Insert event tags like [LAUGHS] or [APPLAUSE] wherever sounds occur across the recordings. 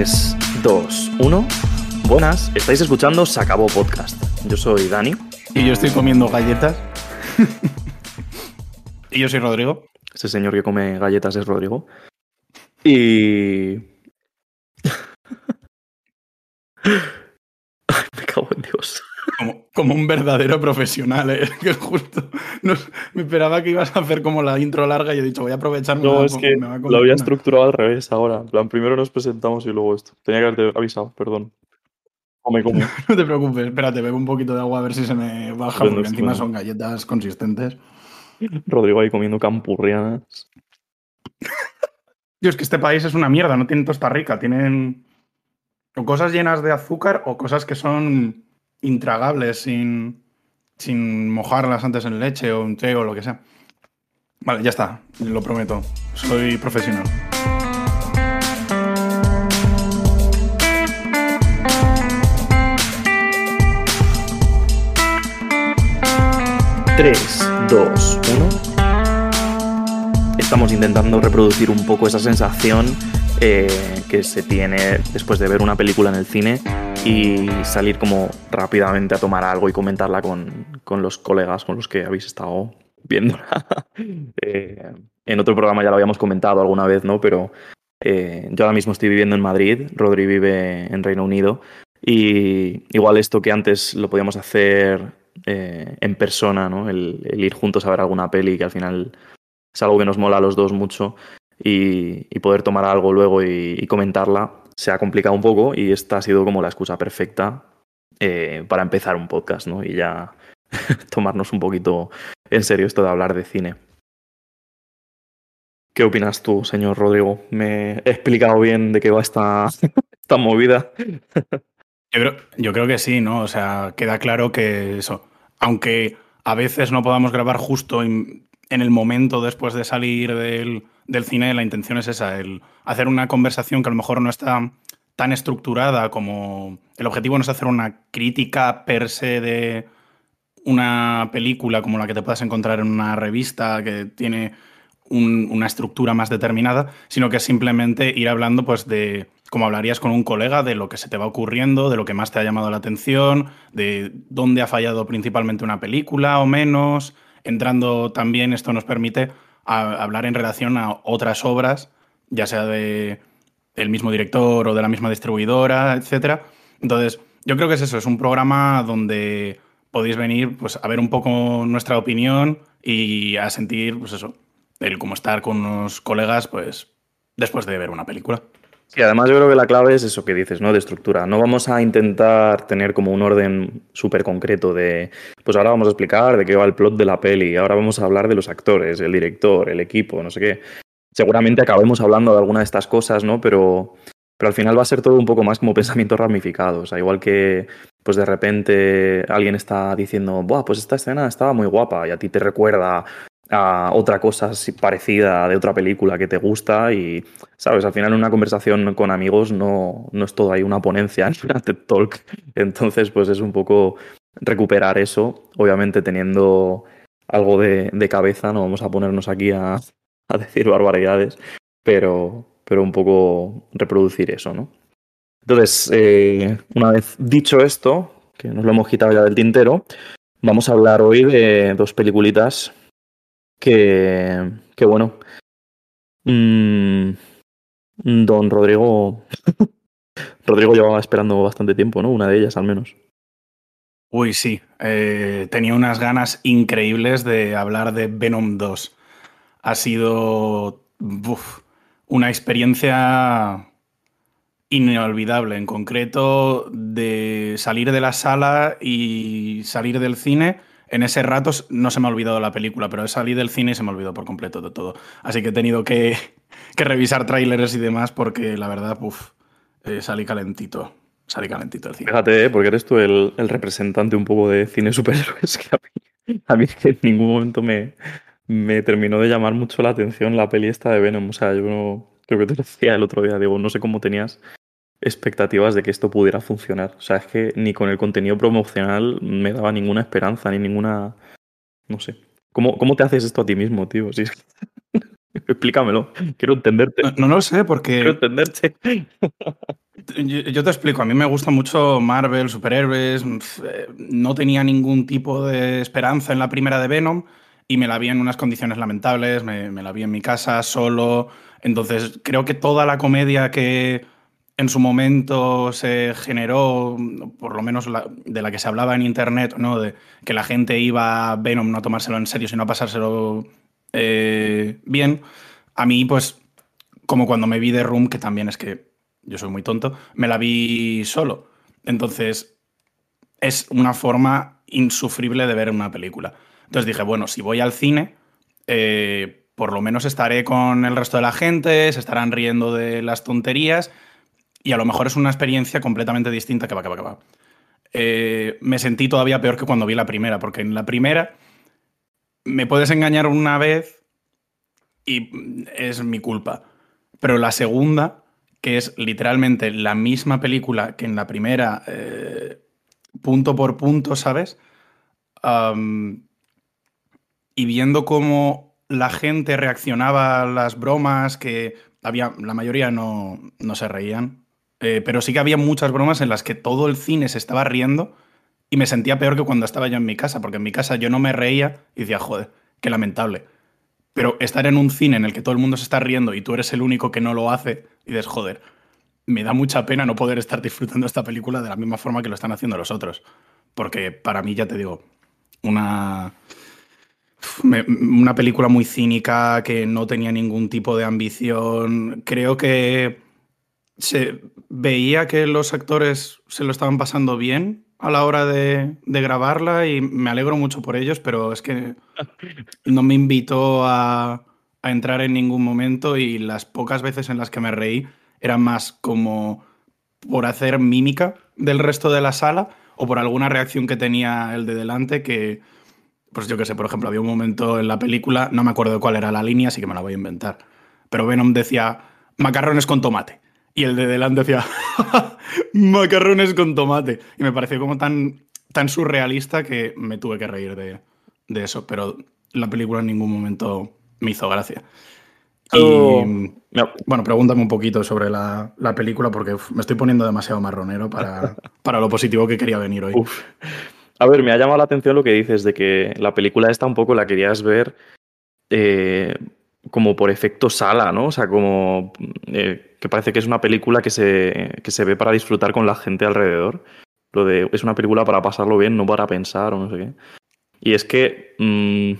3, 2, 1. Buenas, estáis escuchando Se Acabó Podcast. Yo soy Dani. Y yo estoy comiendo galletas. [LAUGHS] y yo soy Rodrigo. Ese señor que come galletas es Rodrigo. Y. [LAUGHS] Ay, me cago en Dios. Como, un verdadero profesional, ¿eh? [LAUGHS] que justo no- me esperaba que ibas a hacer como la intro larga y he dicho voy a aprovechar. No, es que lo había estructurado al revés ahora. Plan, primero nos presentamos y luego esto. Tenía que haberte avisado, perdón. Come, [LAUGHS] come. No te preocupes, espérate, bebo un poquito de agua a ver si se me baja, porque encima son galletas consistentes. Rodrigo ahí comiendo campurrianas. Es que este país es una mierda, no tienen tosta rica, tienen o cosas llenas de azúcar o cosas que son intragables sin, sin mojarlas antes en leche o en té o lo que sea. Vale, ya está, lo prometo. Soy profesional. Tres, dos, uno. Estamos intentando reproducir un poco esa sensación eh, que se tiene después de ver una película en el cine y salir como rápidamente a tomar algo y comentarla con, con los colegas con los que habéis estado viéndola. [LAUGHS] Eh, en otro programa ya lo habíamos comentado alguna vez, ¿no? Pero eh, yo ahora mismo estoy viviendo en Madrid, Rodri vive en Reino Unido y igual esto que antes lo podíamos hacer eh, en persona, ¿no? El, ir juntos a ver alguna peli que al final es algo que nos mola a los dos mucho y, poder tomar algo luego y comentarla se ha complicado un poco y esta ha sido como la excusa perfecta eh, para empezar un podcast, ¿no? Y ya [LAUGHS] tomarnos un poquito en serio esto de hablar de cine. ¿Qué opinas tú, señor Rodrigo? ¿Me he explicado bien de qué va esta, [LAUGHS] esta movida? Yo creo, yo creo que sí, ¿no? O sea, queda claro que eso, aunque a veces no podamos grabar justo en, en el momento después de salir del, del cine, la intención es esa, el hacer una conversación que a lo mejor no está tan estructurada como... El objetivo no es hacer una crítica per se de una película como la que te puedas encontrar en una revista que tiene un- una estructura más determinada, sino que es simplemente ir hablando pues de como hablarías con un colega de lo que se te va ocurriendo, de lo que más te ha llamado la atención, de dónde ha fallado principalmente una película o menos, entrando también esto nos permite hablar en relación a otras obras, ya sea de el mismo director o de la misma distribuidora, etcétera. Entonces, yo creo que es eso, es un programa donde podéis venir pues, a ver un poco nuestra opinión y a sentir, pues eso, el cómo estar con unos colegas, pues, después de ver una película. Sí, además yo creo que la clave es eso que dices, ¿no? De estructura. No vamos a intentar tener como un orden súper concreto de, pues ahora vamos a explicar de qué va el plot de la peli, ahora vamos a hablar de los actores, el director, el equipo, no sé qué. Seguramente acabemos hablando de alguna de estas cosas, ¿no? Pero, pero al final va a ser todo un poco más como pensamientos ramificados. O igual que, pues de repente alguien está diciendo, Buah, pues esta escena estaba muy guapa y a ti te recuerda a otra cosa parecida de otra película que te gusta y, ¿sabes? Al final en una conversación con amigos no, no es todo ahí una ponencia, [LAUGHS] es una TED Talk. Entonces, pues es un poco recuperar eso, obviamente teniendo algo de, cabeza, no vamos a ponernos aquí a, a decir barbaridades, pero, pero un poco reproducir eso, ¿no? Entonces, eh, una vez dicho esto, que nos lo hemos quitado ya del tintero, vamos a hablar hoy de dos peliculitas que, bueno, mm, don Rodrigo, [LAUGHS] Rodrigo llevaba esperando bastante tiempo, ¿no? Una de ellas al menos. Uy, sí. eh, tenía unas ganas increíbles de hablar de Venom 2. Ha sido una experiencia inolvidable. En concreto, de salir de la sala y salir del cine. En ese rato no se me ha olvidado la película, pero salí del cine y se me olvidó por completo de todo. Así que he tenido que, [LAUGHS] revisar trailers y demás porque la verdad, uf, eh, salí calentito. Salí calentito del cine. Fíjate, ¿eh? porque eres tú el, representante un poco de cine superhéroes que a mí, a mí en ningún momento me, me terminó de llamar mucho la atención la peli esta de Venom. O sea, yo no, creo que te decía el otro día, digo, no sé cómo tenías expectativas de que esto pudiera funcionar. O sea, es que ni con el contenido promocional me daba ninguna esperanza, ni ninguna... No sé. ¿Cómo, cómo te haces esto a ti mismo, tío? Si es, [LAUGHS] Explícamelo. Quiero entenderte. No, no lo sé, porque. Quiero entenderte. Yo, yo te explico. A mí me gusta mucho Marvel, superhéroes. pf, eh, No tenía ningún tipo de esperanza en la primera de Venom y me la vi en unas condiciones lamentables. Me, me la vi en mi casa, solo. Entonces, creo que toda la comedia que en su momento se generó, por lo menos la- de la que se hablaba en internet, ¿no? De que la gente iba a Venom no a tomárselo en serio, sino a pasárselo eh, bien. A mí, pues, como cuando me vi The Room, que también es que yo soy muy tonto, me la vi solo. Entonces, es una forma insufrible de ver una película. Entonces dije, bueno, si voy al cine, eh, por lo menos estaré con el resto de la gente, se estarán riendo de las tonterías y a lo mejor es una experiencia completamente distinta que va, que va, que va. Eh, me sentí todavía peor que cuando vi la primera, porque en la primera me puedes engañar una vez y es mi culpa. Pero la segunda, que es literalmente la misma película que en la primera, eh, punto por punto, ¿sabes? Y viendo cómo la gente reaccionaba a las bromas, que había, la mayoría no, no se reían, eh, pero sí que había muchas bromas en las que todo el cine se estaba riendo y me sentía peor que cuando estaba yo en mi casa, porque en mi casa yo no me reía y decía, joder, qué lamentable. Pero estar en un cine en el que todo el mundo se está riendo y tú eres el único que no lo hace, y dices, joder, me da mucha pena no poder estar disfrutando esta película de la misma forma que lo están haciendo los otros. Porque para mí, ya te digo, una, una película muy cínica que no tenía ningún tipo de ambición. Creo que se veía que los actores se lo estaban pasando bien a la hora de, grabarla y me alegro mucho por ellos, pero es que no me invitó a, a entrar en ningún momento y las pocas veces en las que me reí eran más como por hacer mímica del resto de la sala o por alguna reacción que tenía el de delante que, pues yo qué sé, por ejemplo, había un momento en la película, no me acuerdo cuál era la línea, así que me la voy a inventar, pero Venom decía macarrones con tomate y el de delante decía [LAUGHS] macarrones con tomate y me pareció como tan, tan surrealista que me tuve que reír de, de eso, pero la película en ningún momento me hizo gracia. Y, no, bueno, pregúntame un poquito sobre la, la película porque uf, me estoy poniendo demasiado marronero para, [LAUGHS] para lo positivo que quería venir hoy. Uf. A ver, me ha llamado la atención lo que dices de que la película esta un poco la querías ver eh, como por efecto sala, ¿no? O sea, como eh, que parece que es una película que se, que se ve para disfrutar con la gente alrededor. Lo de es una película para pasarlo bien, no para pensar o no sé qué. Y es que mm,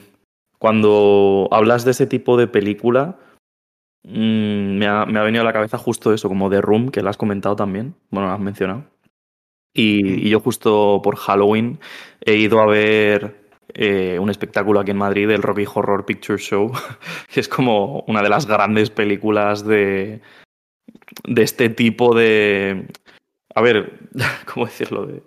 cuando hablas de ese tipo de película, mm, me, ha, me ha venido a la cabeza justo eso, como The Room, que lo has comentado también. Bueno, lo has mencionado. Y, y yo justo por Halloween he ido a ver eh, un espectáculo aquí en Madrid, el Rocky Horror Picture Show, [LAUGHS] que es como una de las grandes películas de, de este tipo de... A ver, [LAUGHS] ¿cómo decirlo? De,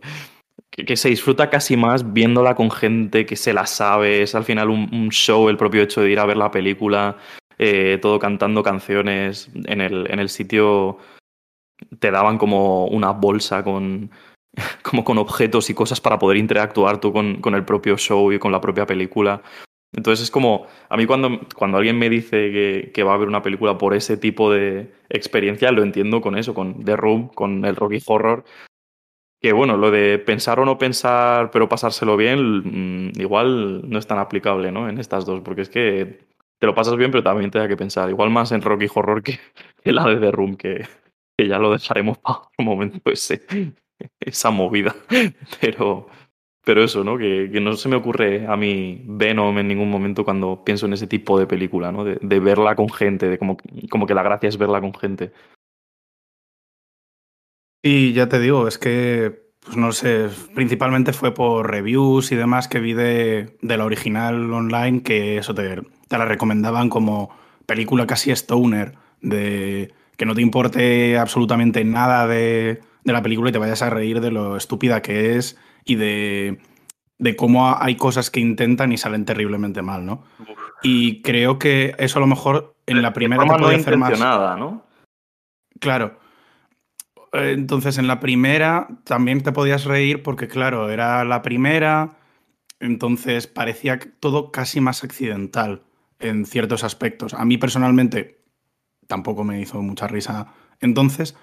que, se disfruta casi más viéndola con gente que se la sabe, es al final un, un show el propio hecho de ir a ver la película, eh, todo cantando canciones en el, en el sitio te daban como una bolsa con, [LAUGHS] como con objetos y cosas para poder interactuar tú con, con, el propio show y con la propia película. Entonces es como, a mí cuando, cuando alguien me dice que, que, va a ver una película por ese tipo de experiencia, lo entiendo con eso, con The Room, con el Rocky Horror. Que bueno, lo de pensar o no pensar, pero pasárselo bien, mmm, igual no es tan aplicable, ¿no? En estas dos, porque es que te lo pasas bien, pero también te da que pensar. Igual más en Rocky Horror que, que la de The Room, que, que ya lo dejaremos [LAUGHS] para otro momento ese, esa movida. Pero, pero eso, ¿no? Que, que, no se me ocurre a mí Venom en ningún momento cuando pienso en ese tipo de película, ¿no? De, de verla con gente, de como, como que la gracia es verla con gente. Y ya te digo, es que, pues no sé, principalmente fue por reviews y demás que vi de, de la original online, que eso te, te la recomendaban como película casi stoner, de que no te importe absolutamente nada de, de, la película y te vayas a reír de lo estúpida que es y de, de cómo hay cosas que intentan y salen terriblemente mal, ¿no? Uf. Y creo que eso a lo mejor en la primera te no hacer más. ¿no? Claro. Entonces en la primera también te podías reír porque, claro, era la primera, entonces parecía todo casi más accidental. en ciertos aspectos. A mí personalmente tampoco me hizo mucha risa entonces,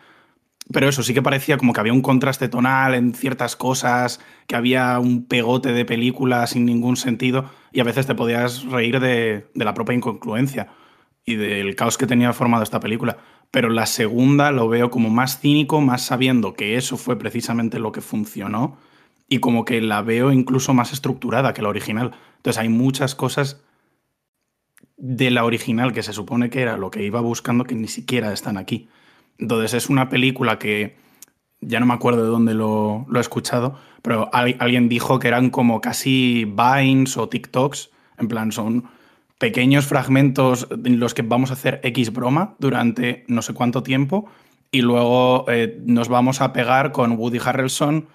pero eso sí que parecía como que había un contraste tonal en ciertas cosas, que había un pegote de película sin ningún sentido y a veces te podías reír de, de la propia incongruencia y del caos que tenía formado esta película. Pero la segunda lo veo como más cínico, más sabiendo que eso fue precisamente lo que funcionó y como que la veo incluso más estructurada que la original. Entonces hay muchas cosas de la original que se supone que era lo que iba buscando que ni siquiera están aquí. Entonces es una película que ya no me acuerdo de dónde lo, he escuchado, pero alguien dijo que eran como casi Vines o TikToks, en plan son pequeños fragmentos en los que vamos a hacer X broma durante no sé cuánto tiempo y luego eh, nos vamos a pegar con Woody Harrelson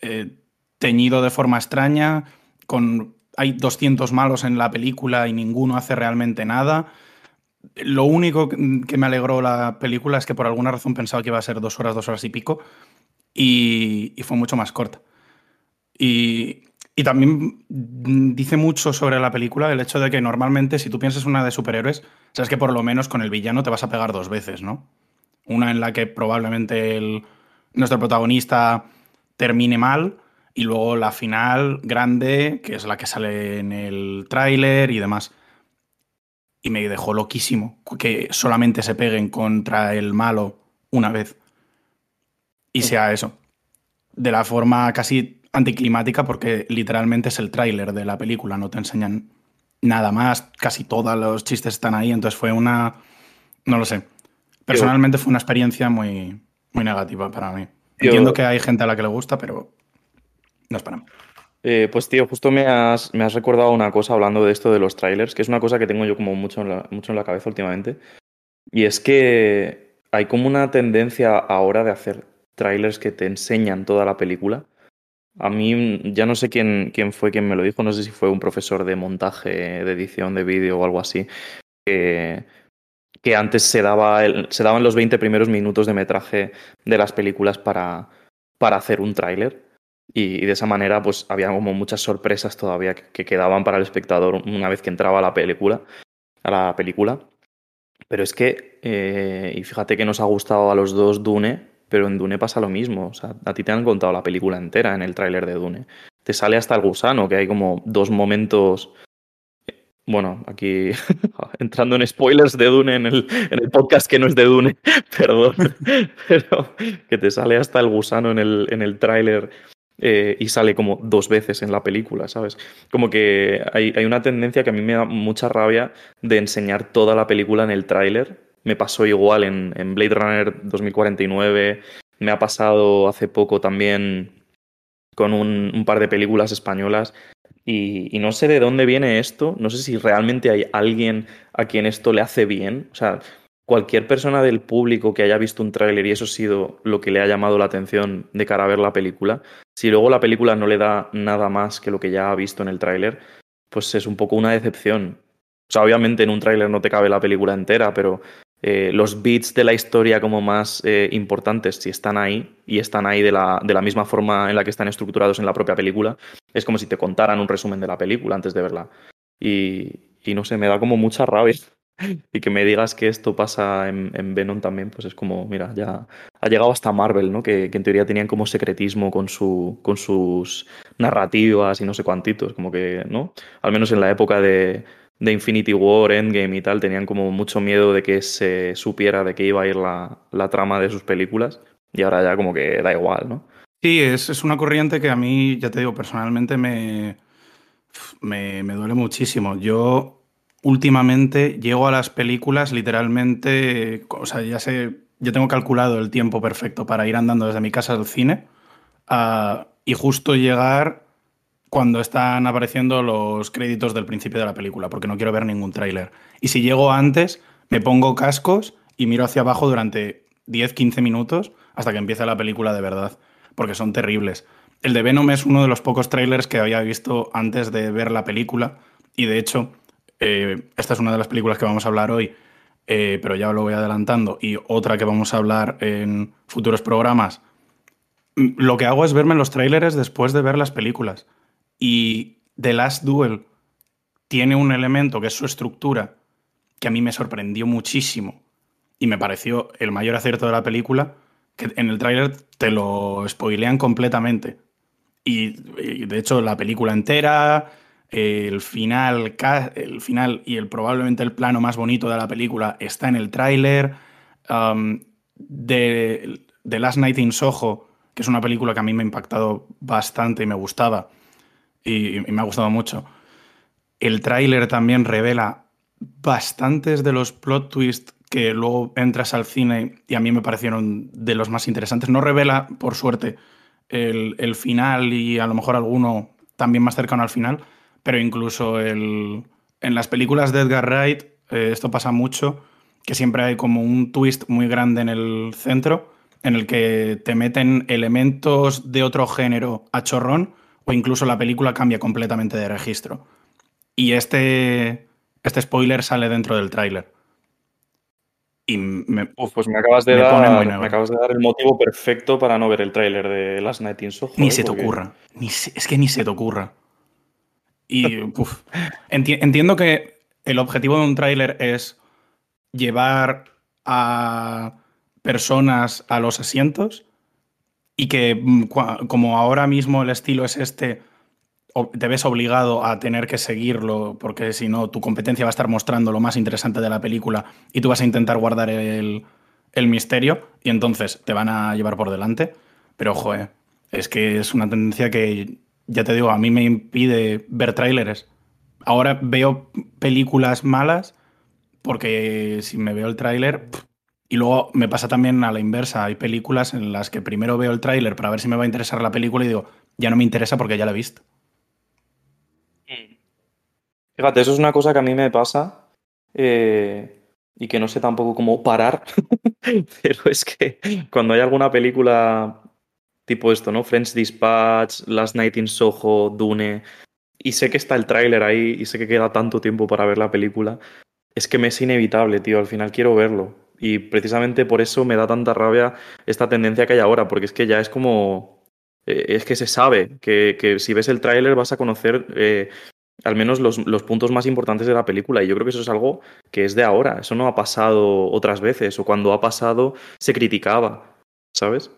eh, teñido de forma extraña, con hay 200 malos en la película y ninguno hace realmente nada. Lo único que me alegró la película es que por alguna razón pensaba que iba a ser dos horas, dos horas y pico, y, fue mucho más corta. Y, también dice mucho sobre la película el hecho de que normalmente si tú piensas una de superhéroes, sabes que por lo menos con el villano te vas a pegar dos veces, ¿no? Una en la que probablemente nuestro protagonista termine mal y luego la final grande, que es la que sale en el tráiler y demás. Y me dejó loquísimo que solamente se peguen contra el malo una vez. Y sea eso. De la forma casi anticlimática, porque literalmente es el tráiler de la película, no te enseñan nada más, casi todos los chistes están ahí, entonces fue una... No lo sé. Personalmente fue una experiencia muy, muy negativa para mí. Entiendo que hay gente a la que le gusta, pero no es para mí. Eh, pues tío, justo me has, me has, recordado una cosa hablando de esto de los trailers, que es una cosa que tengo yo como mucho en la, mucho en la cabeza últimamente. Y es que hay como una tendencia ahora de hacer trailers que te enseñan toda la película. A mí ya no sé quién, quién fue quien me lo dijo, no sé si fue un profesor de montaje, de edición de vídeo o algo así, que, que antes se, daba el, se daban los 20 primeros minutos de metraje de las películas para, para hacer un tráiler. Y, de esa manera, pues había como muchas sorpresas todavía que, quedaban para el espectador una vez que entraba a la película. A la película. Pero es que, eh, y fíjate que nos ha gustado a los dos Dune, pero en Dune pasa lo mismo. O sea, a ti te han contado la película entera en el tráiler de Dune. Te sale hasta el gusano, que hay como dos momentos. Bueno, aquí [LAUGHS] entrando en spoilers de Dune en el, en el podcast que no es de Dune, [LAUGHS] perdón, [LAUGHS] pero que te sale hasta el gusano en el, en el tráiler eh, y sale como dos veces en la película, ¿sabes? Como que hay, hay, una tendencia que a mí me da mucha rabia de enseñar toda la película en el tráiler. Me pasó igual en, en, Blade Runner 2049, me ha pasado hace poco también con un, un par de películas españolas y, y, no sé de dónde viene esto, no sé si realmente hay alguien a quien esto le hace bien. O sea, cualquier persona del público que haya visto un tráiler y eso ha sido lo que le ha llamado la atención de cara a ver la película, si luego la película no le da nada más que lo que ya ha visto en el tráiler, pues es un poco una decepción. O sea, obviamente en un tráiler no te cabe la película entera, pero eh, los bits de la historia como más eh, importantes, si están ahí y están ahí de la, de la misma forma en la que están estructurados en la propia película, es como si te contaran un resumen de la película antes de verla. Y, y no sé, me da como mucha rabia y que me digas que esto pasa en, Venom también, pues es como, mira, ya ha llegado hasta Marvel, ¿no? Que, en teoría tenían como secretismo con, su, con sus narrativas y no sé cuántitos, como que, ¿no? Al menos en la época de, de Infinity War, Endgame y tal, tenían como mucho miedo de que se supiera de qué iba a ir la, la trama de sus películas y ahora ya como que da igual, ¿no? Sí, es, es una corriente que a mí, ya te digo, personalmente me, me, me duele muchísimo. Yo últimamente llego a las películas literalmente, o sea, ya sé, yo tengo calculado el tiempo perfecto para ir andando desde mi casa al cine uh, y justo llegar cuando están apareciendo los créditos del principio de la película, porque no quiero ver ningún tráiler. Y si llego antes, me pongo cascos y miro hacia abajo durante 10-15 minutos hasta que empiece la película de verdad, porque son terribles. El de Venom es uno de los pocos trailers que había visto antes de ver la película y de hecho eh, esta es una de las películas que vamos a hablar hoy, eh, pero ya lo voy adelantando, y otra que vamos a hablar en futuros programas. Mm, lo que hago es verme los trailers después de ver las películas. Y The Last Duel tiene un elemento que es su estructura, que a mí me sorprendió muchísimo y me pareció el mayor acierto de la película, que en el tráiler te lo spoilean completamente. Y, de hecho la película entera, el final, el final y el probablemente el plano más bonito de la película está en el tráiler. de, The Last Night in Soho, que es una película que a mí me ha impactado bastante y me gustaba, y, me ha gustado mucho. El tráiler también revela bastantes de los plot twists que luego entras al cine y a mí me parecieron de los más interesantes. No revela, por suerte, el, final y a lo mejor alguno también más cercano al final, pero incluso el, en las películas de Edgar Wright, eh, esto pasa mucho, que siempre hay como un twist muy grande en el centro en el que te meten elementos de otro género a chorrón o incluso la película cambia completamente de registro. Y este, este spoiler sale dentro del tráiler. Y me, pues me acabas, de dar, me acabas de dar el motivo perfecto para no ver el tráiler de Last Night in Soho. Ni se te ocurra. Ni es que ni se te ocurra. Y entiendo que el objetivo de un tráiler es llevar a personas a los asientos y que mm, como ahora mismo el estilo es este, te ves obligado a tener que seguirlo porque si no tu competencia va a estar mostrando lo más interesante de la película y tú vas a intentar guardar el, misterio y entonces te van a llevar por delante. Pero eh, es que es una tendencia que, ya te digo, a mí me impide ver tráileres. Ahora veo películas malas porque si me veo el tráiler y luego me pasa también a la inversa. Hay películas en las que primero veo el tráiler para ver si me va a interesar la película y digo, ya no me interesa porque ya la he visto. Mm. Fíjate, eso es una cosa que a mí me pasa eh, y que no sé tampoco cómo parar, [LAUGHS] pero es que cuando hay alguna película tipo esto, ¿no? French Dispatch, Last Night in Soho, Dune, y sé que está el tráiler ahí y sé que queda tanto tiempo para ver la película, es que me es inevitable, tío, al final quiero verlo. Y precisamente por eso me da tanta rabia esta tendencia que hay ahora, porque es que ya es como... Eh, es que se sabe que, si ves el tráiler vas a conocer eh, al menos los, puntos más importantes de la película. Y yo creo que eso es algo que es de ahora. Eso no ha pasado otras veces. O cuando ha pasado se criticaba. ¿Sabes?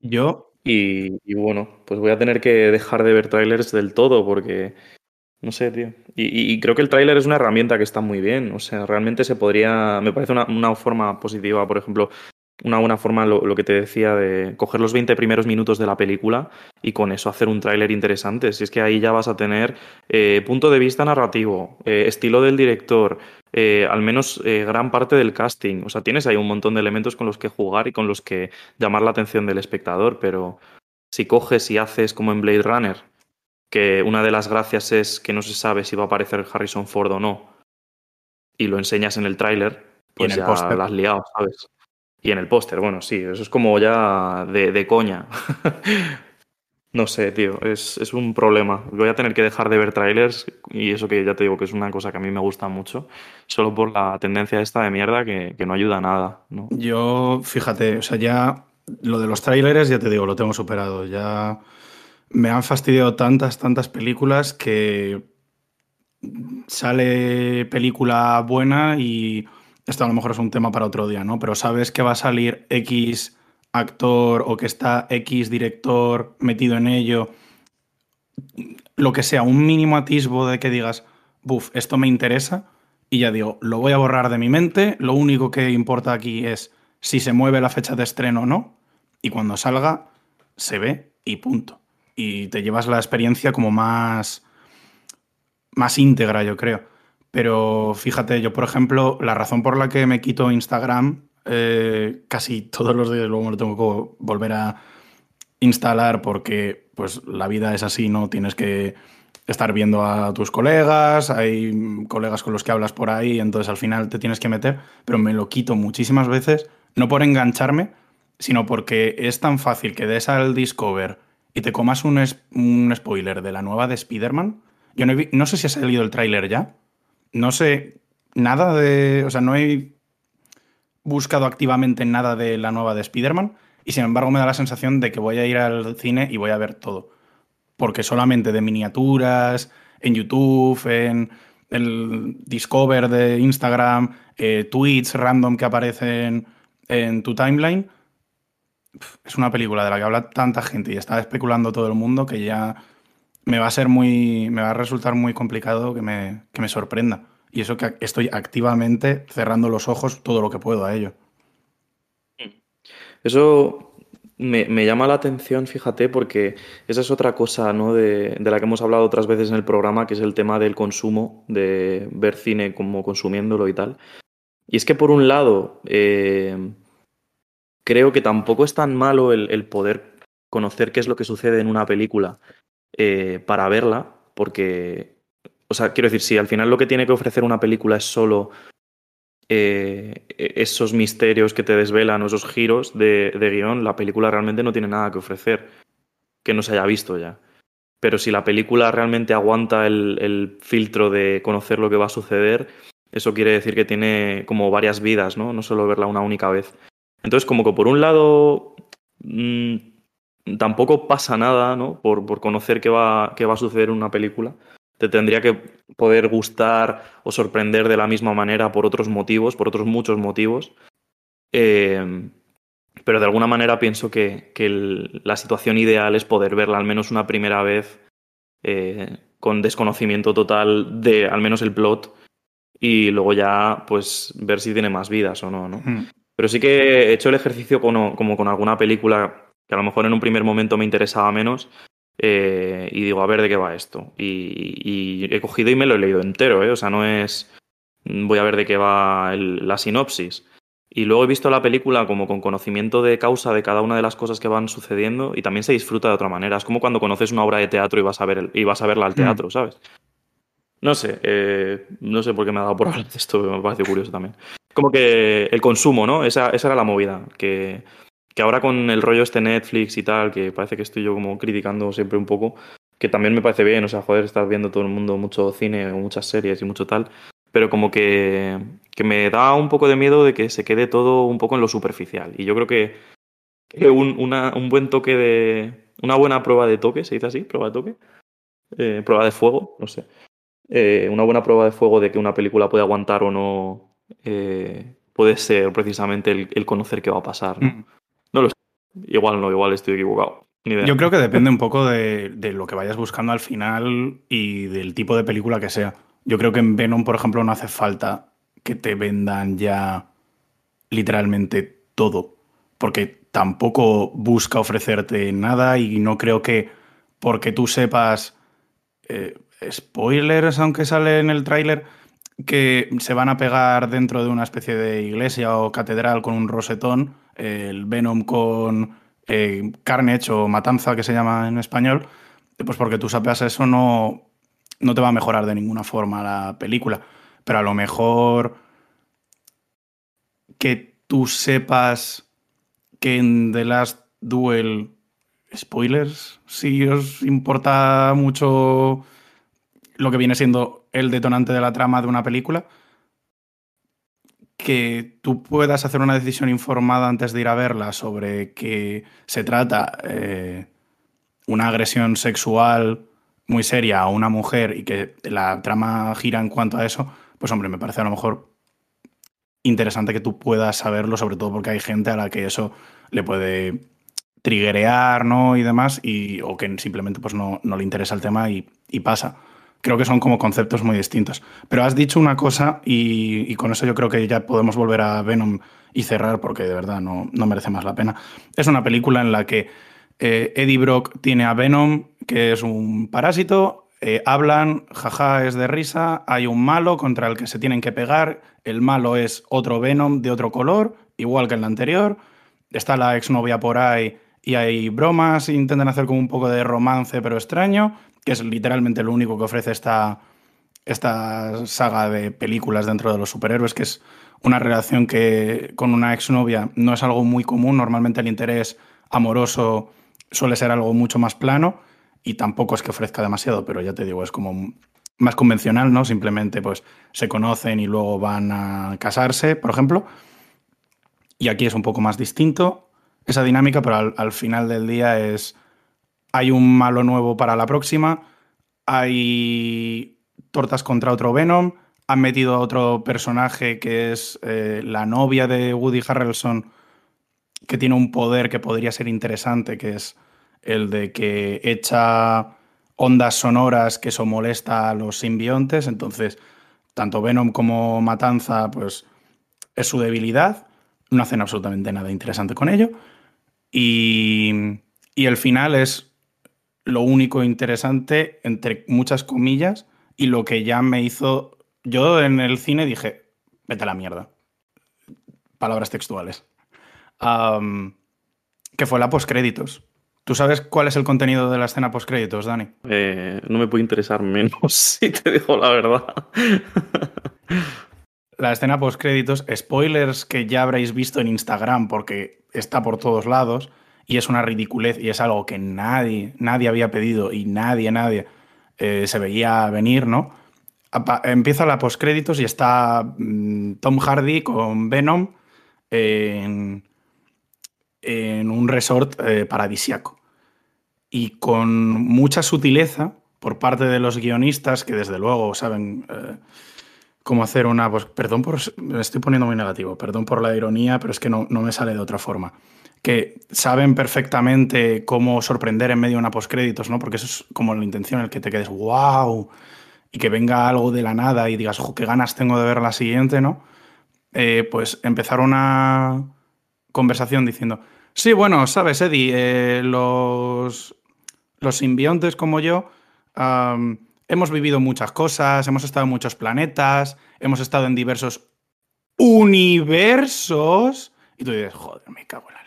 Yo. Y, y bueno, pues voy a tener que dejar de ver trailers del todo porque no sé, tío. Y, creo que el tráiler es una herramienta que está muy bien. O sea, realmente se podría. Me parece una, forma positiva, por ejemplo, una buena forma, lo, que te decía, de coger los 20 primeros minutos de la película y con eso hacer un tráiler interesante. Si es que ahí ya vas a tener eh, punto de vista narrativo, eh, estilo del director, eh, al menos gran parte del casting. O sea, tienes ahí un montón de elementos con los que jugar y con los que llamar la atención del espectador, pero si coges y haces como en Blade Runner, que una de las gracias es que no se sabe si va a aparecer Harrison Ford o no, y lo enseñas en el tráiler, pues ya lo has liado, ¿sabes? Y en el póster, bueno, sí, eso es como ya de, coña. [LAUGHS] no sé, tío, es, un problema. Voy a tener que dejar de ver trailers y eso que ya te digo que es una cosa que a mí me gusta mucho, solo por la tendencia esta de mierda que, que no ayuda a nada. ¿no? Yo, fíjate, o sea, ya lo de los trailers, ya te digo, lo tengo superado. Ya me han fastidiado tantas, tantas películas que sale película buena y esto a lo mejor es un tema para otro día, ¿no? Pero sabes que va a salir X actor o que está X director metido en ello, lo que sea, un mínimo atisbo de que digas, buf, esto me interesa, y ya digo, lo voy a borrar de mi mente, lo único que importa aquí es si se mueve la fecha de estreno o no, y cuando salga, se ve y punto y te llevas la experiencia como más, más íntegra, yo creo. Pero fíjate, yo por ejemplo, la razón por la que me quito Instagram eh, casi todos los días, luego me lo tengo que volver a instalar porque pues la vida es así, ¿no? Tienes que estar viendo a tus colegas, hay colegas con los que hablas por ahí, entonces al final te tienes que meter, pero me lo quito muchísimas veces, no por engancharme, sino porque es tan fácil que des al Discover y te comas un, un spoiler de la nueva de Spider-Man. Yo no, no, sé si ha salido el tráiler ya. No sé nada de. O sea, no he buscado activamente nada de la nueva de Spider-Man. Y sin embargo, me da la sensación de que voy a ir al cine y voy a ver todo. Porque solamente de miniaturas, en YouTube, en el Discover de Instagram, eh, tweets random que aparecen en tu timeline. Es una película de la que habla tanta gente y está especulando todo el mundo que ya me va a ser muy. me va a resultar muy complicado que me, que me sorprenda. Y eso que estoy activamente cerrando los ojos todo lo que puedo a ello. Eso me, llama la atención, fíjate, porque esa es otra cosa ¿no? de, la que hemos hablado otras veces en el programa, que es el tema del consumo, de ver cine como consumiéndolo y tal. Y es que por un lado, eh, creo que tampoco es tan malo el, poder conocer qué es lo que sucede en una película eh, para verla, porque, o sea, quiero decir, si al final lo que tiene que ofrecer una película es solo eh, esos misterios que te desvelan o esos giros de, guion, la película realmente no tiene nada que ofrecer que no se haya visto ya. Pero si la película realmente aguanta el, filtro de conocer lo que va a suceder, eso quiere decir que tiene como varias vidas, ¿no? No solo verla una única vez. Entonces, como que por un lado, mm, tampoco pasa nada, ¿no? Por, por conocer qué va, qué va a suceder en una película te tendría que poder gustar o sorprender de la misma manera por otros motivos, por otros muchos motivos. Eh, pero de alguna manera pienso que, la situación ideal es poder verla al menos una primera vez eh, con desconocimiento total de al menos el plot y luego ya pues ver si tiene más vidas o no, ¿no? Pero sí que he hecho el ejercicio como con alguna película que a lo mejor en un primer momento me interesaba menos eh, y digo, a ver de qué va esto. Y, he cogido y me lo he leído entero, ¿eh? O sea, no es. Voy a ver de qué va la sinopsis. Y luego he visto la película como con conocimiento de causa de cada una de las cosas que van sucediendo y también se disfruta de otra manera. Es como cuando conoces una obra de teatro y vas a, ver, y vas a verla al mm. teatro, ¿sabes? No sé, eh, no sé por qué me ha dado por hablar de esto, me parece curioso también. Como que el consumo, ¿no? Esa, esa era la movida, que que ahora con el rollo este Netflix y tal, que parece que estoy yo como criticando siempre un poco, que también me parece bien, o sea, joder, estar viendo todo el mundo mucho cine o muchas series y mucho tal, pero como que, que me da un poco de miedo de que se quede todo un poco en lo superficial. Y yo creo que, un, una, un buen toque de... Una buena prueba de toque, ¿se dice así? ¿Prueba de toque? Eh, prueba de fuego, no sé. Eh, una buena prueba de fuego de que una película puede aguantar o no eh, puede ser precisamente el, conocer qué va a pasar. ¿no? Mm. Igual no, igual estoy equivocado. Yo creo que depende un poco de, lo que vayas buscando al final y del tipo de película que sea. Yo creo que en Venom, por ejemplo, no hace falta que te vendan ya literalmente todo. Porque tampoco busca ofrecerte nada y no creo que porque tú sepas eh, spoilers, aunque sale en el tráiler, que se van a pegar dentro de una especie de iglesia o catedral con un rosetón el Venom con eh, Carnage o Matanza, que se llama en español, pues porque tú sabes eso no, no te va a mejorar de ninguna forma la película. Pero a lo mejor que tú sepas que en The Last Duel, spoilers, si os importa mucho lo que viene siendo el detonante de la trama de una película, que tú puedas hacer una decisión informada antes de ir a verla sobre que se trata eh, una agresión sexual muy seria a una mujer y que la trama gira en cuanto a eso, pues hombre, me parece a lo mejor interesante que tú puedas saberlo, sobre todo porque hay gente a la que eso le puede triguerear, ¿no? Y demás, y, o que simplemente pues no, no le interesa el tema y pasa creo que son como conceptos muy distintos. Pero has dicho una cosa y, con eso yo creo que ya podemos volver a Venom y cerrar porque de verdad no, no merece más la pena. Es una película en la que eh, Eddie Brock tiene a Venom, que es un parásito, eh, hablan, jaja, es de risa, hay un malo contra el que se tienen que pegar, el malo es otro Venom de otro color, igual que en la anterior, está la exnovia por ahí y hay bromas, intentan hacer como un poco de romance pero extraño, que es literalmente lo único que ofrece esta, esta saga de películas dentro de los superhéroes, que es una relación que con una exnovia no es algo muy común, normalmente el interés amoroso suele ser algo mucho más plano y tampoco es que ofrezca demasiado, pero ya te digo, es como más convencional, ¿no? Simplemente pues se conocen y luego van a casarse, por ejemplo. Y aquí es un poco más distinto esa dinámica, pero al final del día es hay un malo nuevo para la próxima, hay tortas contra otro Venom, han metido a otro personaje que es eh, la novia de Woody Harrelson, que tiene un poder que podría ser interesante, que es el de que echa ondas sonoras que eso molesta a los simbiontes. Entonces, tanto Venom como Matanza, pues es su debilidad. No hacen absolutamente nada interesante con ello. Y, y el final es lo único interesante, entre muchas comillas, y lo que ya me hizo. Yo en el cine dije, vete a la mierda. Palabras textuales. que fue la postcréditos. ¿Tú sabes cuál es el contenido de la escena postcréditos, Dani? Eh, no me puede interesar menos, [LAUGHS] si te digo la verdad. la escena postcréditos, spoilers que ya habréis visto en Instagram porque está por todos lados y es una ridiculez y es algo que nadie, nadie había pedido y nadie, nadie eh, se veía venir, ¿no? empieza la postcréditos y está mm, Tom Hardy con Venom en, un resort eh, paradisiaco. Y con mucha sutileza por parte de los guionistas, que desde luego saben eh, cómo hacer una... Pues, perdón por... Me estoy poniendo muy negativo, perdón por la ironía, pero es que no, no me sale de otra forma que saben perfectamente cómo sorprender en medio de una postcréditos, ¿no? Porque eso es como la intención, el que te quedes wow y que venga algo de la nada y digas, qué ganas tengo de ver la siguiente, ¿no? Eh, pues empezar una conversación diciendo, sí, bueno, sabes, Eddie, eh, los, los simbiontes como yo hemos vivido muchas cosas, hemos estado en muchos planetas, hemos estado en diversos universos. Y tú dices, joder, me cago en la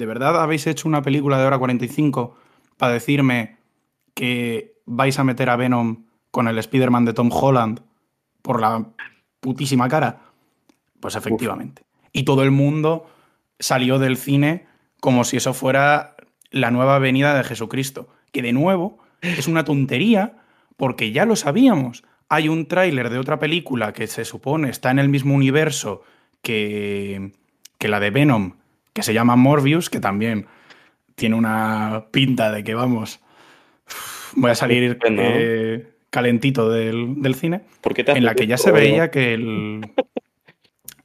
¿De verdad habéis hecho una película de hora 45 para decirme que vais a meter a Venom con el Spider-Man de Tom Holland por la putísima cara? Pues efectivamente. Y todo el mundo salió del cine como si eso fuera la nueva venida de Jesucristo. Que de nuevo es una tontería porque ya lo sabíamos. Hay un tráiler de otra película que se supone está en el mismo universo que, que la de Venom, que se llama Morbius, que también tiene una pinta de que vamos, voy a salir eh, calentito del, cine, en la que ya se veía que el...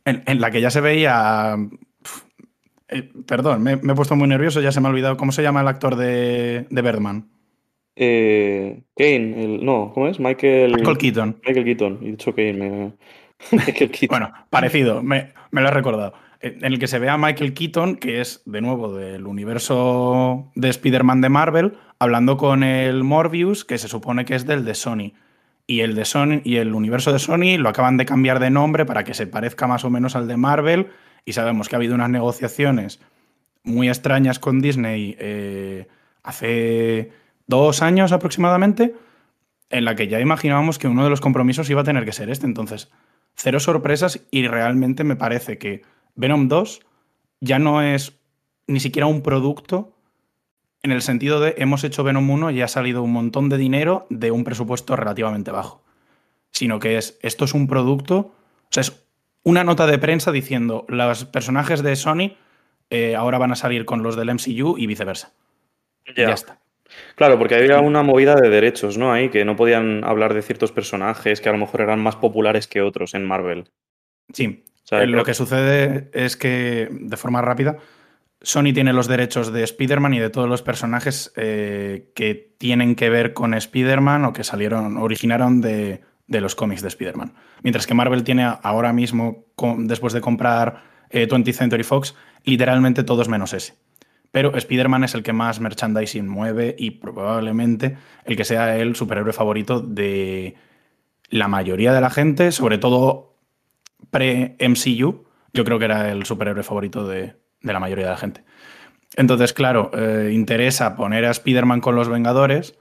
En, la que ya se veía... Eh, perdón, me, he puesto muy nervioso, ya se me ha olvidado. ¿Cómo se llama el actor de, de Birdman? Eh, Kane, no, ¿cómo es? Michael... Michael Keaton. Michael Keaton, he dicho Kane. [LAUGHS] Michael Keaton. bueno, parecido, me, me lo he recordado en el que se ve a Michael Keaton, que es de nuevo del universo de Spider-Man de Marvel, hablando con el Morbius, que se supone que es del de Sony. Y el, de Sony, y el universo de Sony lo acaban de cambiar de nombre para que se parezca más o menos al de Marvel. Y sabemos que ha habido unas negociaciones muy extrañas con Disney eh, hace dos años aproximadamente, en la que ya imaginábamos que uno de los compromisos iba a tener que ser este. Entonces, cero sorpresas y realmente me parece que Venom 2 ya no es ni siquiera un producto en el sentido de hemos hecho Venom 1 y ha salido un montón de dinero de un presupuesto relativamente bajo, sino que es esto es un producto, o sea, es una nota de prensa diciendo los personajes de Sony eh, ahora van a salir con los del MCU y viceversa. Ya. ya está. Claro, porque había una movida de derechos, ¿no? Ahí que no podían hablar de ciertos personajes que a lo mejor eran más populares que otros en Marvel. Sí, eh, lo que sucede es que, de forma rápida, Sony tiene los derechos de Spider-Man y de todos los personajes eh, que tienen que ver con Spider-Man o que salieron, originaron de, los cómics de Spider-Man. Mientras que Marvel tiene ahora mismo, después de comprar 20th eh, Century Fox, literalmente todos menos ese. Pero Spider-Man es el que más merchandising mueve y probablemente el que sea el superhéroe favorito de la mayoría de la gente, sobre todo pre-MCU, yo creo que era el superhéroe favorito de, la mayoría de la gente. Entonces, claro, eh, interesa poner a Spider-Man con los Vengadores,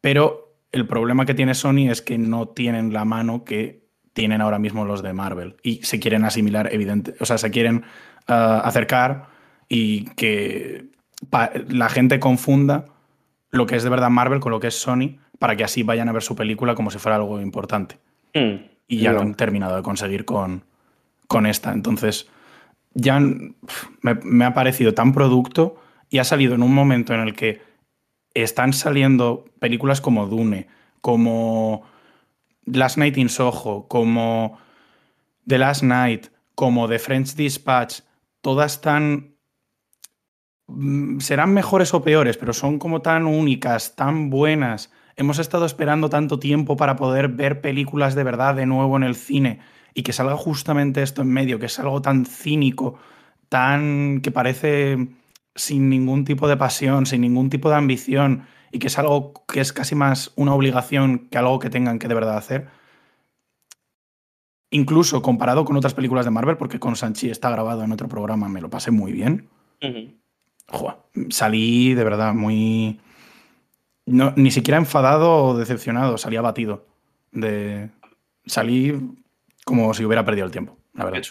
pero el problema que tiene Sony es que no tienen la mano que tienen ahora mismo los de Marvel y se quieren asimilar, evidente, o sea, se quieren eh, acercar y que la gente confunda lo que es de verdad Marvel con lo que es Sony para que así vayan a ver su película como si fuera algo importante. Hmm y ya lo han terminado de conseguir con, con esta. Entonces, ya me, ha parecido tan producto y ha salido en un momento en el que están saliendo películas como Dune, como Last Night in Soho, como The Last Night, como The French Dispatch, todas tan... Mm, serán mejores o peores, pero son como tan únicas, tan buenas. Hemos estado esperando tanto tiempo para poder ver películas de verdad de nuevo en el cine y que salga justamente esto en medio, que es algo tan cínico, tan que parece sin ningún tipo de pasión, sin ningún tipo de ambición y que es algo que es casi más una obligación que algo que tengan que de verdad hacer. Incluso comparado con otras películas de Marvel, porque con Sanchi está grabado en otro programa, me lo pasé muy bien. salí de verdad muy... ni siquiera enfadado o decepcionado, salí abatido. De... Salí como si hubiera perdido el tiempo, la verdad.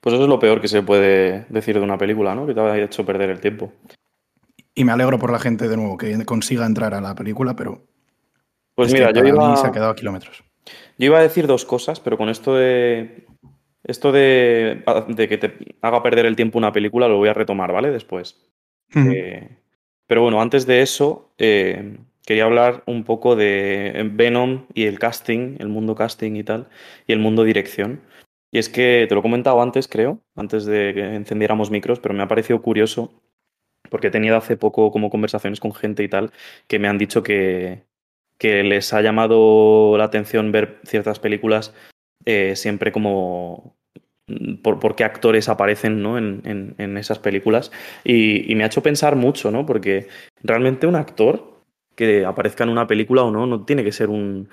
Pues eso es lo peor que se puede decir de una película, ¿no? Que te haya hecho perder el tiempo. Y me alegro por la gente de nuevo que consiga entrar a la película, pero. Pues mira, yo iba. se ha quedado a kilómetros. Yo iba a decir dos cosas, pero con esto de. Esto de, de que te haga perder el tiempo una película lo voy a retomar, ¿vale? Después. Eh, pero bueno, antes de eso, eh, quería hablar un poco de Venom y el casting, el mundo casting y tal, y el mundo dirección. Y es que te lo he comentado antes, creo, antes de que encendiéramos micros, pero me ha parecido curioso porque he tenido hace poco como conversaciones con gente y tal que me han dicho que, que les ha llamado la atención ver ciertas películas eh, siempre como por, qué actores aparecen ¿no? en, en, esas películas y, me ha hecho pensar mucho, ¿no? Porque realmente un actor que aparezca en una película o no no tiene que ser un,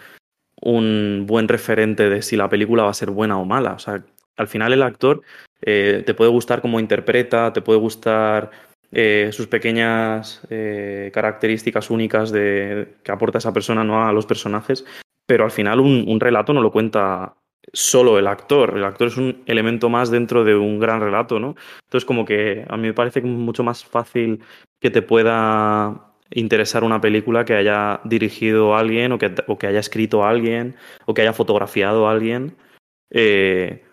un buen referente de si la película va a ser buena o mala. O sea, al final el actor eh, te puede gustar cómo interpreta, te puede gustar eh, sus pequeñas eh, características únicas de, que aporta esa persona ¿no? a los personajes, pero al final un, relato no lo cuenta solo el actor, el actor es un elemento más dentro de un gran relato, ¿no? Entonces como que a mí me parece mucho más fácil que te pueda interesar una película que haya dirigido alguien o que, o que haya escrito a alguien o que haya fotografiado a alguien. Eh,